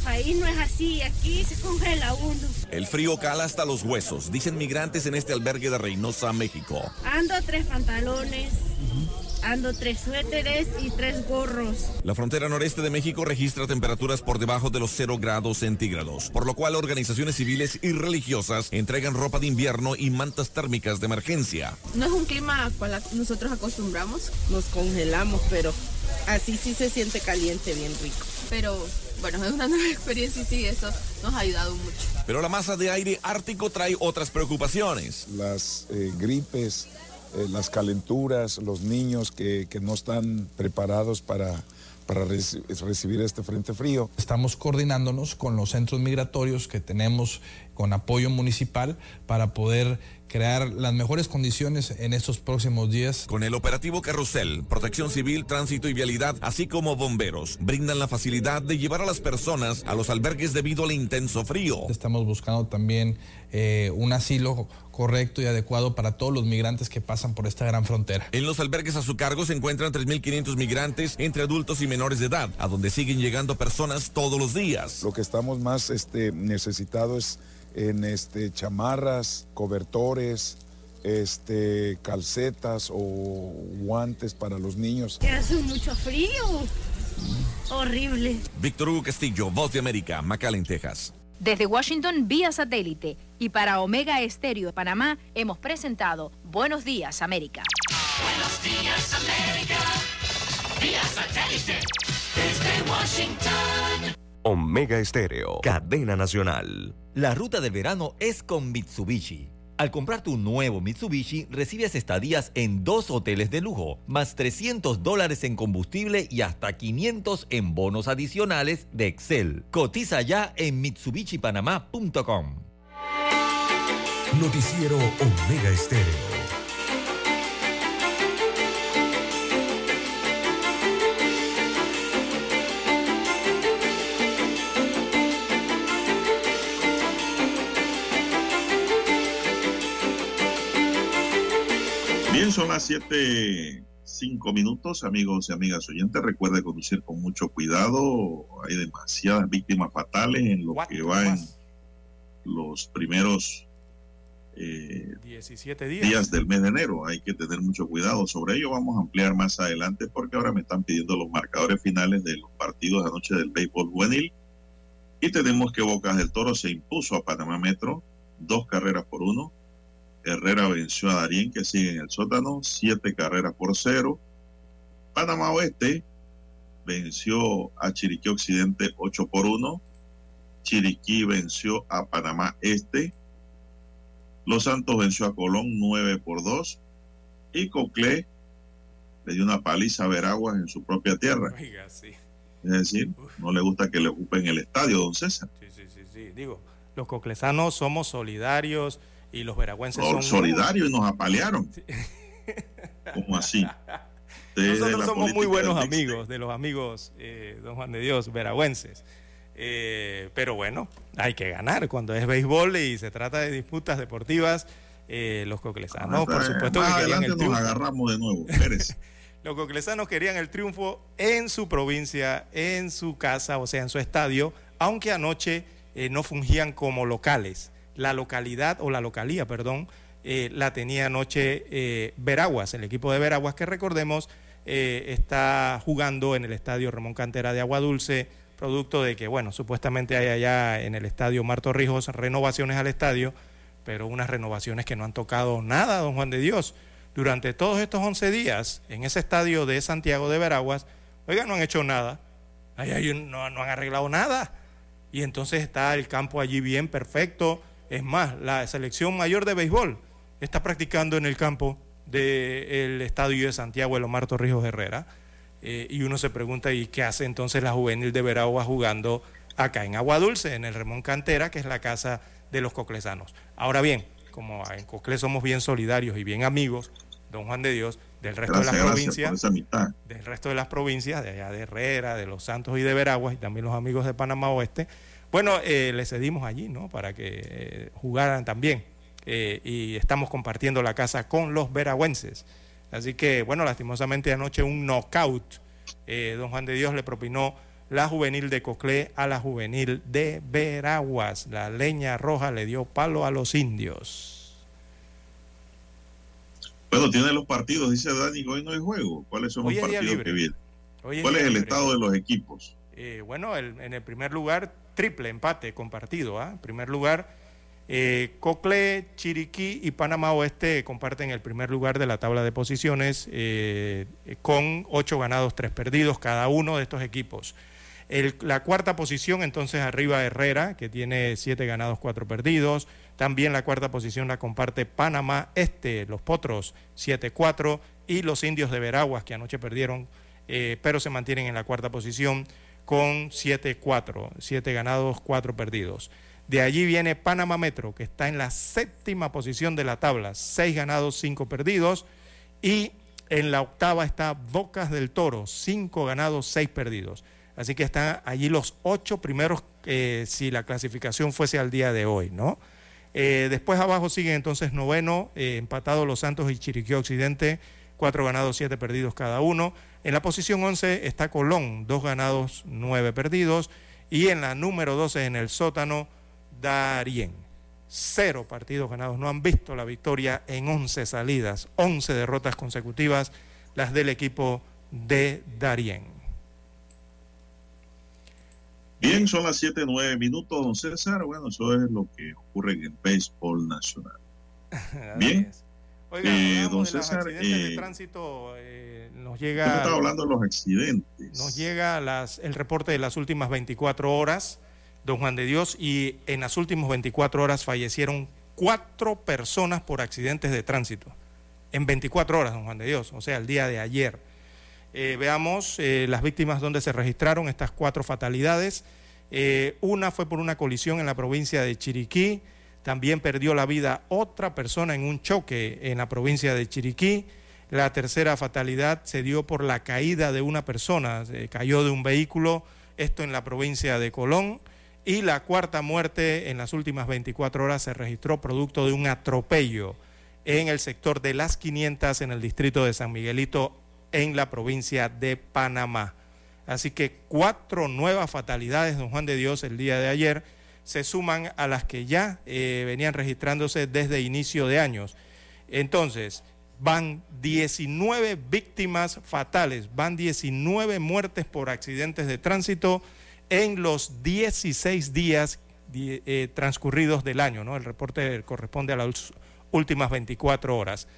País no es así, aquí se congela uno. El frío cala hasta los huesos, dicen migrantes en este albergue de Reynosa, México. Ando tres pantalones, ando tres suéteres y tres gorros. La frontera noreste de México registra temperaturas por debajo de los 0 grados centígrados, por lo cual organizaciones civiles y religiosas entregan ropa de invierno y mantas térmicas de emergencia. No es un clima al cual nosotros acostumbramos, nos congelamos, pero así sí se siente caliente, bien rico. Pero bueno, es una nueva *laughs* experiencia y sí, eso nos ha ayudado mucho. Pero la masa de aire ártico trae otras preocupaciones. Las eh, gripes, eh, las calenturas, los niños que, que no están preparados para, para reci- recibir este frente frío. Estamos coordinándonos con los centros migratorios que tenemos con apoyo municipal para poder crear las mejores condiciones en estos próximos días. Con el operativo Carrusel, Protección Civil, Tránsito y Vialidad, así como bomberos, brindan la facilidad de llevar a las personas a los albergues debido al intenso frío. Estamos buscando también eh, un asilo correcto y adecuado para todos los migrantes que pasan por esta gran frontera. En los albergues a su cargo se encuentran 3.500 migrantes entre adultos y menores de edad, a donde siguen llegando personas todos los días. Lo que estamos más este, necesitados es en este, chamarras, cobertores, este, calcetas o guantes para los niños. Que hace mucho frío. Horrible. Víctor Hugo Castillo, Voz de América, McAllen, Texas. Desde Washington, vía satélite. Y para Omega Estéreo de Panamá, hemos presentado Buenos Días, América. Buenos días, América. Vía satélite. Desde Washington. Omega Estéreo, cadena nacional. La ruta del verano es con Mitsubishi. Al comprar tu nuevo Mitsubishi, recibes estadías en dos hoteles de lujo, más 300 dólares en combustible y hasta 500 en bonos adicionales de Excel. Cotiza ya en MitsubishiPanamá.com. Noticiero Omega Estéreo. Bien, son las siete, cinco minutos, amigos y amigas oyentes. Recuerde conducir con mucho cuidado. Hay demasiadas víctimas fatales en lo que va en los primeros eh, 17 días. días del mes de enero. Hay que tener mucho cuidado. Sobre ello vamos a ampliar más adelante porque ahora me están pidiendo los marcadores finales de los partidos de anoche del béisbol juvenil. Y tenemos que Bocas del Toro se impuso a Panamá Metro, dos carreras por uno. Herrera venció a Darien, que sigue en el sótano, siete carreras por cero. Panamá Oeste venció a Chiriquí Occidente, ocho por uno. Chiriquí venció a Panamá Este. Los Santos venció a Colón, nueve por dos. Y Coclé le dio una paliza a Veraguas en su propia tierra. Oiga, sí. Es decir, no le gusta que le ocupen el estadio, don César. Sí, sí, sí, sí. Digo, los coclesanos somos solidarios y los veragüenses son... solidarios y nos apalearon. *laughs* ¿Cómo así? *laughs* Nosotros somos muy buenos amigos de los amigos, eh, don Juan de Dios, veragüenses. Eh, pero bueno, hay que ganar. Cuando es béisbol y se trata de disputas deportivas, eh, los coclesanos, por supuesto, que querían adelante el nos triunfo. agarramos de nuevo. *laughs* Los coclesanos querían el triunfo en su provincia, en su casa, o sea, en su estadio, aunque anoche eh, no fungían como locales. La localidad, o la localía, perdón, eh, la tenía anoche eh, Veraguas, el equipo de Veraguas, que recordemos eh, está jugando en el estadio Ramón Cantera de Agua Dulce, producto de que, bueno, supuestamente hay allá en el estadio Marto Rijos renovaciones al estadio, pero unas renovaciones que no han tocado nada, don Juan de Dios. Durante todos estos 11 días, en ese estadio de Santiago de Veraguas, oiga, no han hecho nada. Ahí hay un- no, no han arreglado nada. Y entonces está el campo allí bien perfecto. Es más, la selección mayor de béisbol está practicando en el campo del estadio de Santiago, el Omar Torrijos Herrera. Eh, y uno se pregunta, ¿y qué hace entonces la juvenil de Veraguas jugando acá en Agua Dulce, en el Remón Cantera, que es la casa de los coclesanos? Ahora bien, como en Coclé somos bien solidarios y bien amigos, don Juan de Dios, del resto Gracias, de las provincias, del resto de las provincias, de allá de Herrera, de Los Santos y de Veraguas, y también los amigos de Panamá Oeste, bueno, eh, les cedimos allí, ¿no? Para que eh, jugaran también. Eh, y estamos compartiendo la casa con los veragüenses. Así que, bueno, lastimosamente anoche un knockout. eh, don Juan de Dios le propinó la juvenil de Coclé a la juvenil de Veraguas. La leña roja le dio palo a los indios. Bueno, tiene los partidos, dice Dani, hoy no hay juego. ¿Cuáles son Hoy los partidos libre. que vienen? Hoy ¿Cuál es el estado de los equipos? Eh, bueno, en el primer lugar, triple empate compartido. ¿ah? En primer lugar, eh, Coclé, Chiriquí y Panamá Oeste comparten el primer lugar de la tabla de posiciones eh, con ocho ganados, tres perdidos cada uno de estos equipos. La cuarta posición, entonces, arriba Herrera, que tiene siete ganados, cuatro perdidos. También la cuarta posición la comparte Panamá Este, los Potros, 7-4, y los Indios de Veraguas, que anoche perdieron, eh, pero se mantienen en la cuarta posición con 7-4, 7 ganados, 4 perdidos. De allí viene Panamá Metro, que está en la séptima posición de la tabla, 6 ganados, 5 perdidos. Y en la octava está Bocas del Toro, 5 ganados, 6 perdidos. Así que están allí los ocho primeros, eh, si la clasificación fuese al día de hoy, ¿no? Eh, después abajo siguen entonces noveno, eh, empatados Los Santos y Chiriquí Occidente, cuatro ganados, siete perdidos cada uno. En la posición 11 está Colón, dos ganados, nueve perdidos. Y en la número 12, en el sótano, Darien. Cero partidos ganados. No han visto la victoria en 11 salidas, 11 derrotas consecutivas, las del equipo de Darien. Bien, son las 7, 9 minutos, don César. Bueno, eso es lo que ocurre en el béisbol nacional. *laughs* Bien. Oiga, Eh, don de los César, de eh, tránsito, eh, nos llega... estaba hablando de los accidentes. Nos llega las, el reporte de las últimas 24 horas, don Juan de Dios, y en las últimas 24 horas fallecieron cuatro personas por accidentes de tránsito en 24 horas, don Juan de Dios, o sea, el día de ayer. Eh, veamos eh, las víctimas donde se registraron estas cuatro fatalidades. Eh, una fue por una colisión en la provincia de Chiriquí, también perdió la vida otra persona en un choque en la provincia de Chiriquí. La tercera fatalidad se dio por la caída de una persona, se cayó de un vehículo, esto en la provincia de Colón. Y la cuarta muerte en las últimas 24 horas se registró producto de un atropello en el sector de las 500 en el distrito de San Miguelito en la provincia de Panamá. Así que cuatro nuevas fatalidades, don Juan de Dios, el día de ayer, se suman a las que ya eh, venían registrándose desde inicio de años. Entonces, van 19 víctimas fatales, van 19 muertes por accidentes de tránsito en los 16 días eh, transcurridos del año, ¿no? El reporte corresponde a las últimas 24 horas.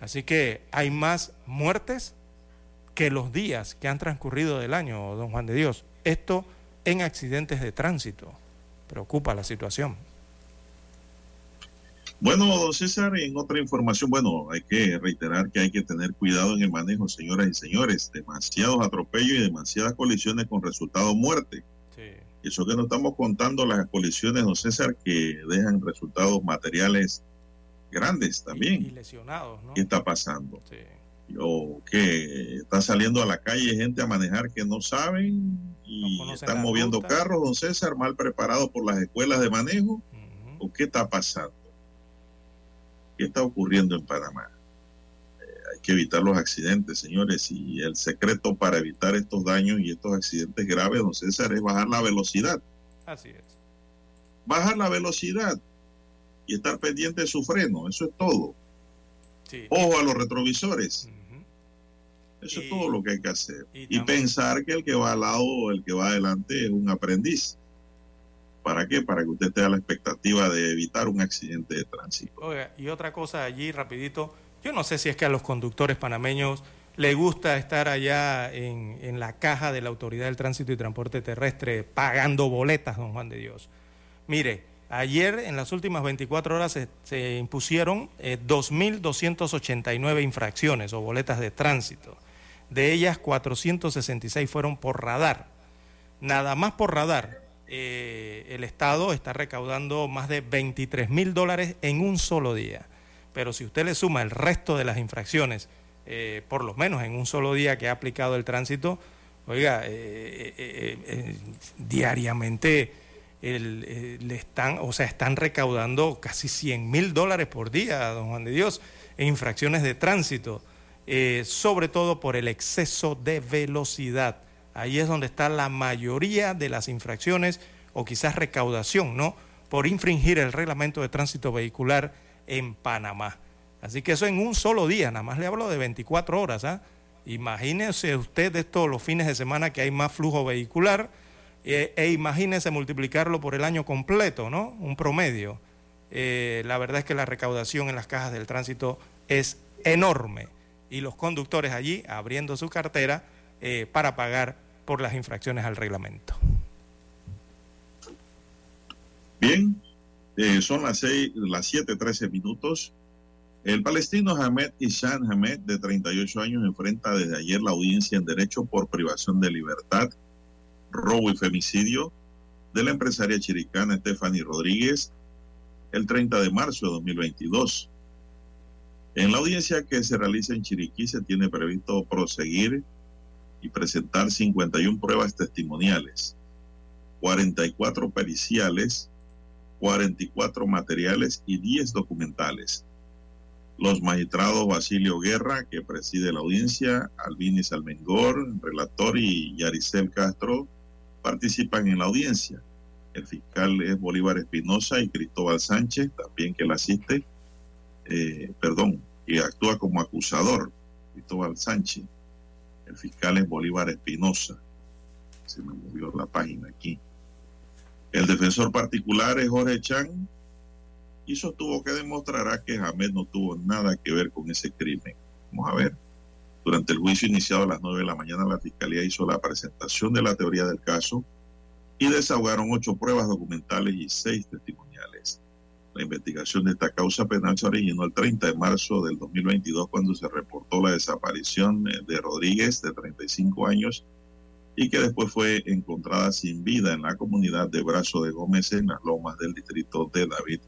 Así que hay más muertes que los días que han transcurrido del año, don Juan de Dios. Esto en accidentes de tránsito. Preocupa la situación. Bueno, don César, en otra información, bueno, hay que reiterar que hay que tener cuidado en el manejo, señoras y señores. Demasiados atropellos y demasiadas colisiones con resultado muerte. Sí. Eso que no estamos contando las colisiones, don César, que dejan resultados materiales grandes también. Y, lesionados, ¿no? ¿Qué está pasando? Sí. O que está saliendo a la calle gente a manejar que no saben y están moviendo carros, don César, mal preparados por las escuelas de manejo. ¿O qué está pasando? ¿Qué está ocurriendo en Panamá? Eh, hay que evitar los accidentes, señores, y el secreto para evitar estos daños y estos accidentes graves, don César, es bajar la velocidad. Así es. Bajar la velocidad y estar pendiente de su freno, eso es todo. Ojo a los retrovisores. Eso es todo lo que hay que hacer. Y, pensar que el que va al lado o el que va adelante es un aprendiz. ¿Para qué? Para que usted tenga la expectativa de evitar un accidente de tránsito. Y otra cosa allí, rapidito, yo no sé si es que a los conductores panameños les gusta estar allá en, en la caja de la Autoridad del Tránsito y Transporte Terrestre pagando boletas, don Juan de Dios. Mire, Ayer, en las últimas 24 horas, se, impusieron 2.289 eh, infracciones o boletas de tránsito. De ellas, 466 fueron por radar. Nada más por radar. Eh, el Estado está recaudando más de 23 mil dólares en un solo día. Pero si usted le suma el resto de las infracciones, eh, por lo menos en un solo día que ha aplicado el tránsito, oiga, diariamente el, le están, o sea, están recaudando casi 100 mil dólares por día, don Juan de Dios, en infracciones de tránsito, eh, sobre todo por el exceso de velocidad. Ahí es donde está la mayoría de las infracciones o quizás recaudación, ¿no? Por infringir el reglamento de tránsito vehicular en Panamá. Así que eso en un solo día, nada más le hablo de 24 horas. ¿ah? Imagínese usted esto los fines de semana que hay más flujo vehicular e, e imagínese multiplicarlo por el año completo, ¿no? Un promedio. Eh, la verdad es que la recaudación en las cajas del tránsito es enorme y los conductores allí abriendo su cartera eh, para pagar por las infracciones al reglamento. Bien, eh, son las, seis, las 7.13 minutos. El palestino Hamed Ishan Hamed, de 38 años, enfrenta desde ayer la audiencia en derecho por privación de libertad robo y femicidio de la empresaria chiricana Stephanie Rodríguez el 30 de marzo de 2022. En la audiencia que se realiza en Chiriquí se tiene previsto proseguir y presentar 51 pruebas testimoniales, 44 periciales, 44 materiales y 10 documentales. Los magistrados Basilio Guerra, que preside la audiencia, Albini Salmengor, relator, y Yaricel Castro, participan en la audiencia. El fiscal es Bolívar Espinosa y Cristóbal Sánchez, también que la asiste, eh, perdón, que actúa como acusador, Cristóbal Sánchez. El fiscal es Bolívar Espinosa. Se me movió la página aquí. El defensor particular es Jorge Chan y sostuvo que demostrará que Jamed no tuvo nada que ver con ese crimen. Vamos a ver. Durante el juicio iniciado a las 9 de la mañana, la Fiscalía hizo la presentación de la teoría del caso y desahogaron ocho pruebas documentales y seis testimoniales. La investigación de esta causa penal se originó el 30 de marzo del 2022 cuando se reportó la desaparición eh, de Rodríguez, de 35 años, y que después fue encontrada sin vida en la comunidad de Brazo de Gómez en las lomas del distrito de David,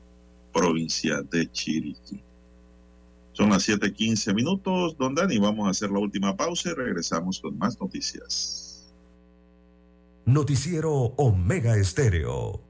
provincia de Chiriquí. Son las 7:15 minutos, don Dani. Vamos a hacer la última pausa y regresamos con más noticias. Noticiero Omega Estéreo.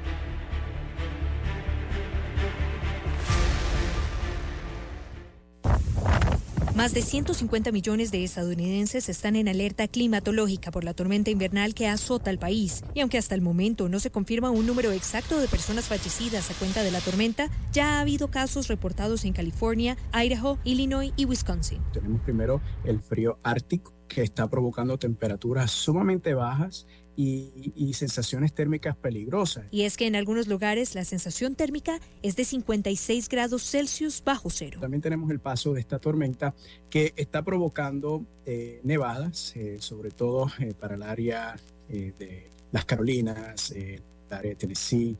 Más de 150 millones de estadounidenses están en alerta climatológica por la tormenta invernal que azota el país. Y aunque hasta el momento no se confirma un número exacto de personas fallecidas a cuenta de la tormenta, ya ha habido casos reportados en California, Idaho, Illinois y Wisconsin. Tenemos primero el frío ártico que está provocando temperaturas sumamente bajas y, sensaciones térmicas peligrosas. Y es que en algunos lugares la sensación térmica es de 56 grados Celsius bajo cero. También tenemos el paso de esta tormenta que está provocando eh, nevadas, eh, sobre todo eh, para el área de las Carolinas, el área de Tennessee,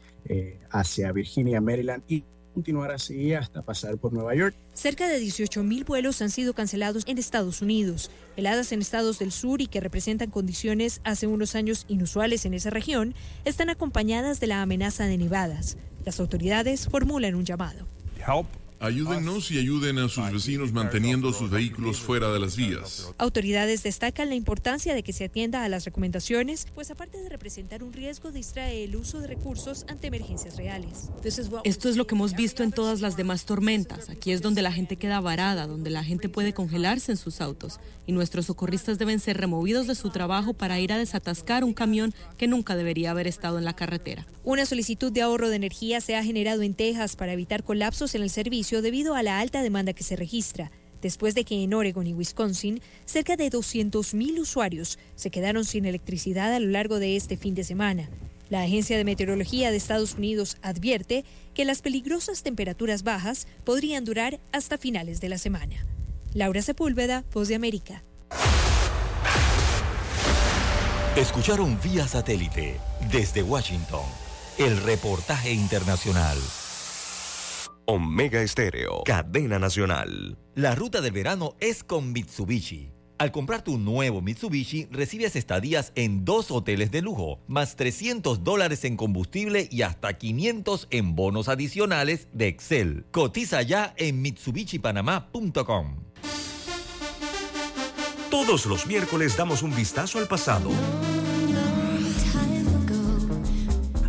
hacia Virginia, Maryland y continuar así hasta pasar por Nueva York. Cerca de 18.000 vuelos han sido cancelados en Estados Unidos. Heladas en estados del sur y que representan condiciones hace unos años inusuales en esa región están acompañadas de la amenaza de nevadas. Las autoridades formulan un llamado. Ayúdennos y ayuden a sus vecinos manteniendo sus vehículos fuera de las vías. Autoridades destacan la importancia de que se atienda a las recomendaciones, pues aparte de representar un riesgo, distrae el uso de recursos ante emergencias reales. Esto es lo que hemos visto en todas las demás tormentas. Aquí es donde la gente queda varada, donde la gente puede congelarse en sus autos y nuestros socorristas deben ser removidos de su trabajo para ir a desatascar un camión que nunca debería haber estado en la carretera. Una solicitud de ahorro de energía se ha generado en Texas para evitar colapsos en el servicio debido a la alta demanda que se registra, después de que en Oregon y Wisconsin cerca de 200.000 usuarios se quedaron sin electricidad a lo largo de este fin de semana. La Agencia de Meteorología de Estados Unidos advierte que las peligrosas temperaturas bajas podrían durar hasta finales de la semana. Laura Sepúlveda, Voz de América. Escucharon vía satélite desde Washington el reportaje internacional. Omega Estéreo, cadena nacional. La ruta del verano es con Mitsubishi. Al comprar tu nuevo Mitsubishi, recibes estadías en dos hoteles de lujo, más 300 dólares en combustible y hasta 500 en bonos adicionales de Excel. Cotiza ya en MitsubishiPanamá.com. Todos los miércoles damos un vistazo al pasado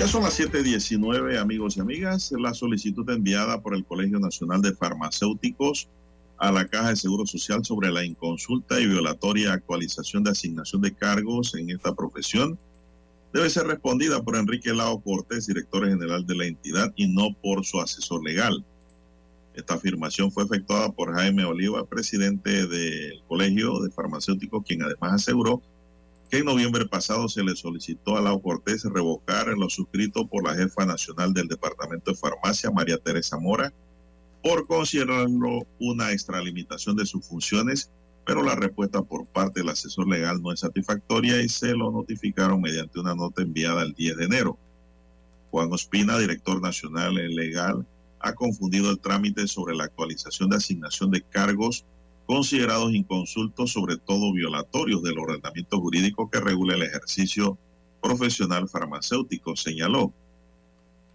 Ya son las 7:19, amigos y amigas. La solicitud enviada por el Colegio Nacional de Farmacéuticos a la Caja de Seguro Social sobre la inconsulta y violatoria actualización de asignación de cargos en esta profesión debe ser respondida por Enrique Lao Cortés, director general de la entidad, y no por su asesor legal. Esta afirmación fue efectuada por Jaime Oliva, presidente del Colegio de Farmacéuticos, quien además aseguró que en noviembre pasado se le solicitó a Lau Cortés revocar lo suscrito por la jefa nacional del Departamento de Farmacia, María Teresa Mora, por considerarlo una extralimitación de sus funciones, pero la respuesta por parte del asesor legal no es satisfactoria y se lo notificaron mediante una nota enviada el 10 de enero. Juan Ospina, director nacional legal, ha confundido el trámite sobre la actualización de asignación de cargos considerados inconsultos, sobre todo violatorios del ordenamiento jurídico que regula el ejercicio profesional farmacéutico, señaló.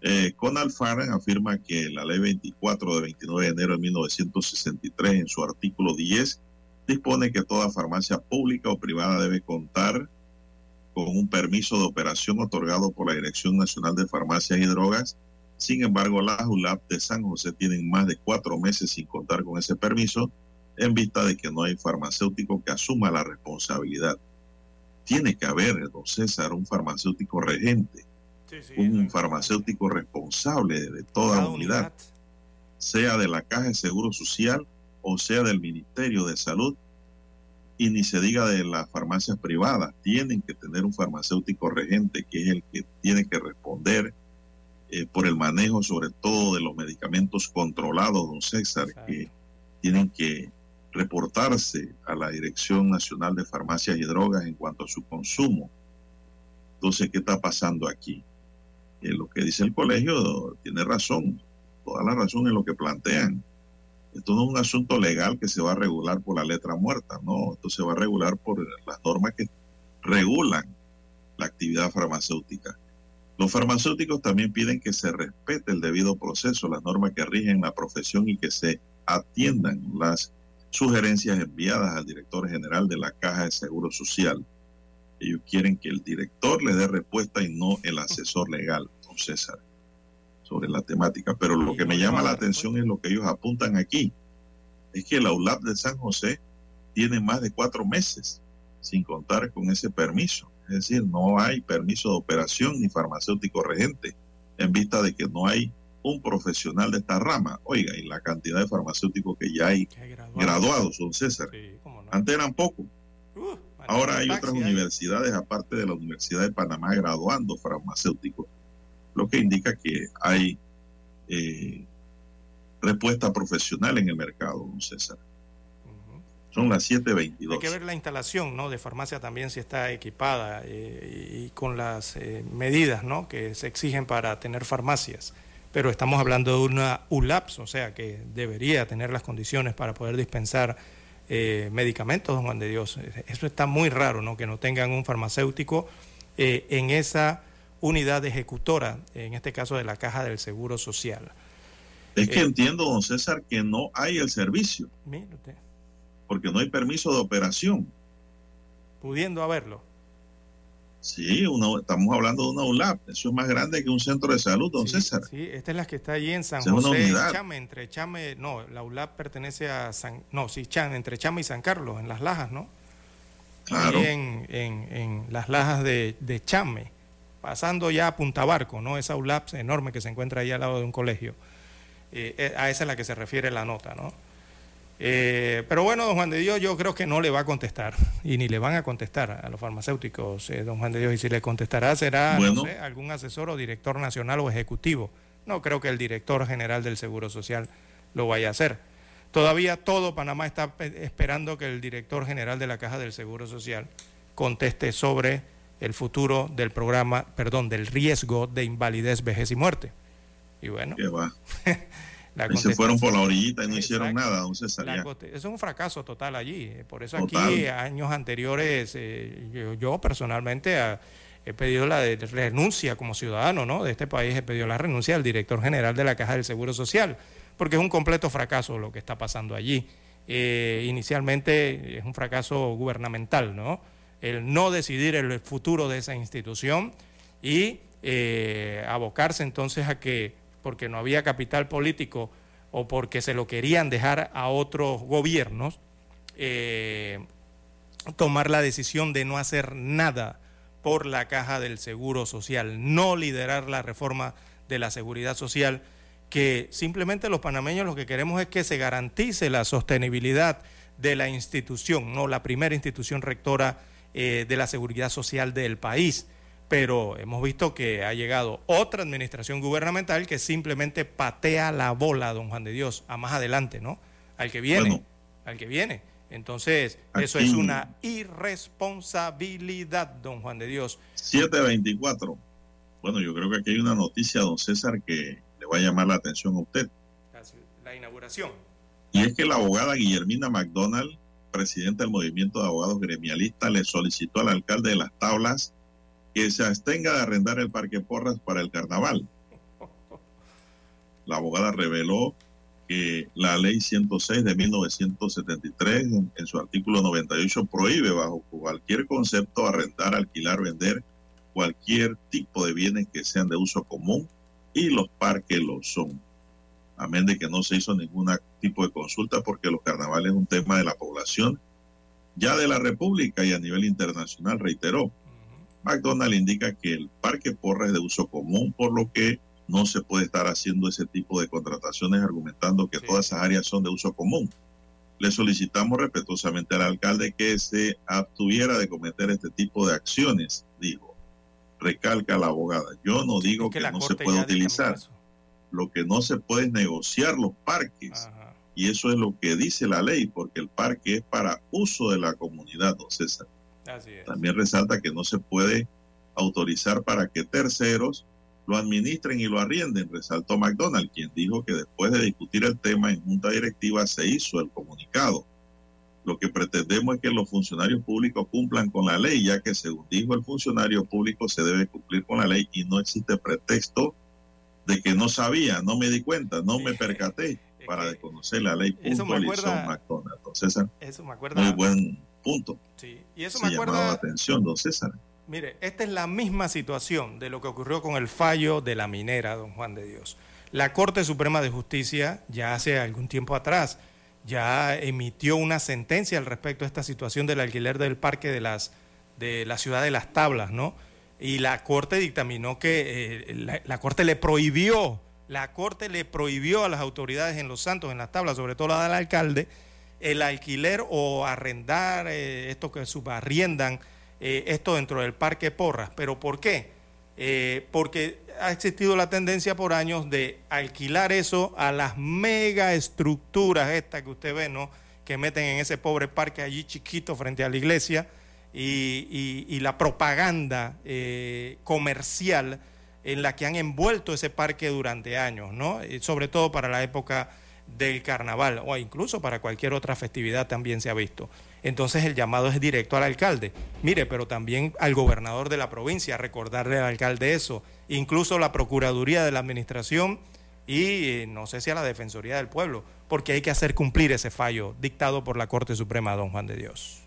Eh, Conal afirma que la ley 24 de 29 de enero de 1963, en su artículo 10, dispone que toda farmacia pública o privada debe contar con un permiso de operación otorgado por la Dirección Nacional de Farmacias y Drogas. Sin embargo, las ULAP de San José tienen más de cuatro meses sin contar con ese permiso en vista de que no hay farmacéutico que asuma la responsabilidad. Tiene que haber, don César, un farmacéutico regente, un farmacéutico responsable de toda unidad, unidad, sea de la Caja de Seguro Social o sea del Ministerio de Salud, y ni se diga de las farmacias privadas, tienen que tener un farmacéutico regente que es el que tiene que responder eh, por el manejo sobre todo de los medicamentos controlados, don César, que tienen que reportarse a la Dirección Nacional de Farmacias y Drogas en cuanto a su consumo. Entonces, ¿qué está pasando aquí? Eh, lo que dice el colegio tiene razón, toda la razón en lo que plantean esto no es un asunto legal que se va a regular por la letra muerta, no, esto se va a regular por las normas que regulan la actividad farmacéutica. Los farmacéuticos también piden que se respete el debido proceso, las normas que rigen la profesión y que se atiendan las sugerencias enviadas al director general de la Caja de Seguro Social. Ellos quieren que el director le dé respuesta y no el asesor legal, don César sobre la temática, pero lo que me llama la atención es lo que ellos apuntan aquí, es que la ULAP de San José tiene más de cuatro meses sin contar con ese permiso, es decir, no hay permiso de operación ni farmacéutico regente, en vista de que no hay un profesional de esta rama. Oiga, y la cantidad de farmacéuticos que ya hay graduados, don César, antes eran pocos. Uh, Ahora hay otras universidades, aparte de la Universidad de Panamá, graduando farmacéuticos lo que indica que hay eh, respuesta profesional en el mercado, don César. Son las 7.22. Hay que ver la instalación ¿no? de farmacia también si está equipada eh, y con las eh, medidas ¿no? que se exigen para tener farmacias. Pero estamos hablando de una ULAPS, o sea que debería tener las condiciones para poder dispensar medicamentos, don Juan de Dios. Eso está muy raro, ¿no? que no tengan un farmacéutico en esa unidad ejecutora, en este caso de la Caja del Seguro Social. Es que eh, entiendo, don César, que no hay el servicio. Porque no hay permiso de operación. Pudiendo haberlo. Sí, estamos hablando de una ULAP. Eso es más grande que un centro de salud, don César. Sí, esta es la que está allí en San José, Chame, entre Chame, no, la ULAP pertenece a San, no, sí, Chame, entre Chame y San Carlos, en las Lajas, ¿no? Claro. en, en, las Lajas de, de Chame pasando ya a Punta Barco, ¿no? Esa ULAPS enorme que se encuentra ahí al lado de un colegio. Eh, eh, a esa es la que se refiere la nota, ¿no? Eh, pero bueno, don Juan de Dios, yo creo que no le va a contestar y ni le van a contestar a los farmacéuticos, don Juan de Dios, y si le contestará será no sé, algún asesor o director nacional o ejecutivo. No creo que el director general del Seguro Social lo vaya a hacer. Todavía todo Panamá está esperando que el director general de la Caja del Seguro Social conteste sobre el futuro del programa, perdón, del riesgo de invalidez, vejez y muerte. Y bueno. *laughs* va? se fueron por la orillita y no hicieron nada, don César. Eso es un fracaso total allí. Por eso aquí, años anteriores, eh, yo, personalmente ah, he pedido la renuncia como ciudadano ¿no? de este país, he pedido la renuncia al director general de la Caja del Seguro Social, porque es un completo fracaso lo que está pasando allí. Eh, inicialmente es un fracaso gubernamental, ¿no? el no decidir el futuro de esa institución y eh, abocarse entonces a que, porque no había capital político o porque se lo querían dejar a otros gobiernos, eh, tomar la decisión de no hacer nada por la caja del Seguro Social, no liderar la reforma de la seguridad social, que simplemente los panameños lo que queremos es que se garantice la sostenibilidad de la institución, no la primera institución rectora eh, de la seguridad social del país. Pero hemos visto que ha llegado otra administración gubernamental que simplemente patea la bola, don Juan de Dios, a más adelante, ¿no? Al que viene, al que viene. Entonces, eso es una irresponsabilidad, don Juan de Dios. 724. Bueno, yo creo que aquí hay una noticia, don César, que le va a llamar la atención a usted. La inauguración. Y es que la abogada Guillermina McDonald, presidenta del movimiento de abogados gremialistas, le solicitó al alcalde de Las Tablas que se abstenga de arrendar el Parque Porras para el carnaval. La abogada reveló que la ley 106 de 1973, en, su artículo 98, prohíbe bajo cualquier concepto arrendar, alquilar, vender cualquier tipo de bienes que sean de uso común y los parques lo son. Amén de que no se hizo ningún tipo de consulta porque los carnavales es un tema de la población, ya de la República y a nivel internacional, reiteró. McDonald indica que el Parque Porra es de uso común, por lo que no se puede estar haciendo ese tipo de contrataciones argumentando que sí. todas esas áreas son de uso común. Le solicitamos respetuosamente al alcalde que se abstuviera de cometer este tipo de acciones, dijo. Recalca la abogada. Yo no digo es que, que no se puede utilizar. Lo que no se puede es negociar los parques. Ajá. Y eso es lo que dice la ley, porque el parque es para uso de la comunidad, don César. También resalta que no se puede autorizar para que terceros lo administren y lo arrienden, resaltó McDonald, quien dijo que después de discutir el tema en junta directiva se hizo el comunicado. Lo que pretendemos es que los funcionarios públicos cumplan con la ley, ya que según dijo el funcionario público se debe cumplir con la ley y no existe pretexto de que no sabía, no me di cuenta, no me percaté para desconocer la ley. Eso me acuerda, McDonald. Don César, eso me acuerda, muy buen punto. Sí, y eso Se me acuerda. atención, don César. Mire, esta es la misma situación de lo que ocurrió con el fallo de la minera, don Juan de Dios. La Corte Suprema de Justicia ya hace algún tiempo atrás ya emitió una sentencia al respecto a esta situación del alquiler del parque de las de la ciudad de Las Tablas, ¿no? Y la Corte dictaminó que eh, la, la, Corte le prohibió, la Corte le prohibió a las autoridades en Los Santos, en Las Tablas, sobre todo la del alcalde, el alquiler o arrendar eh, esto que subarriendan eh, esto dentro del Parque Porras. ¿Pero por qué? Eh, porque ha existido la tendencia por años de alquilar eso a las mega estructuras estas que usted ve, ¿no? Que meten en ese pobre parque allí chiquito frente a la iglesia y, la propaganda eh, comercial en la que han envuelto ese parque durante años, ¿no? Sobre todo para la época del carnaval o incluso para cualquier otra festividad también se ha visto. Entonces el llamado es directo al alcalde. Mire, pero también al gobernador de la provincia, recordarle al alcalde eso, incluso la Procuraduría de la Administración y eh, no sé si a la Defensoría del Pueblo, porque hay que hacer cumplir ese fallo dictado por la Corte Suprema, don Juan de Dios.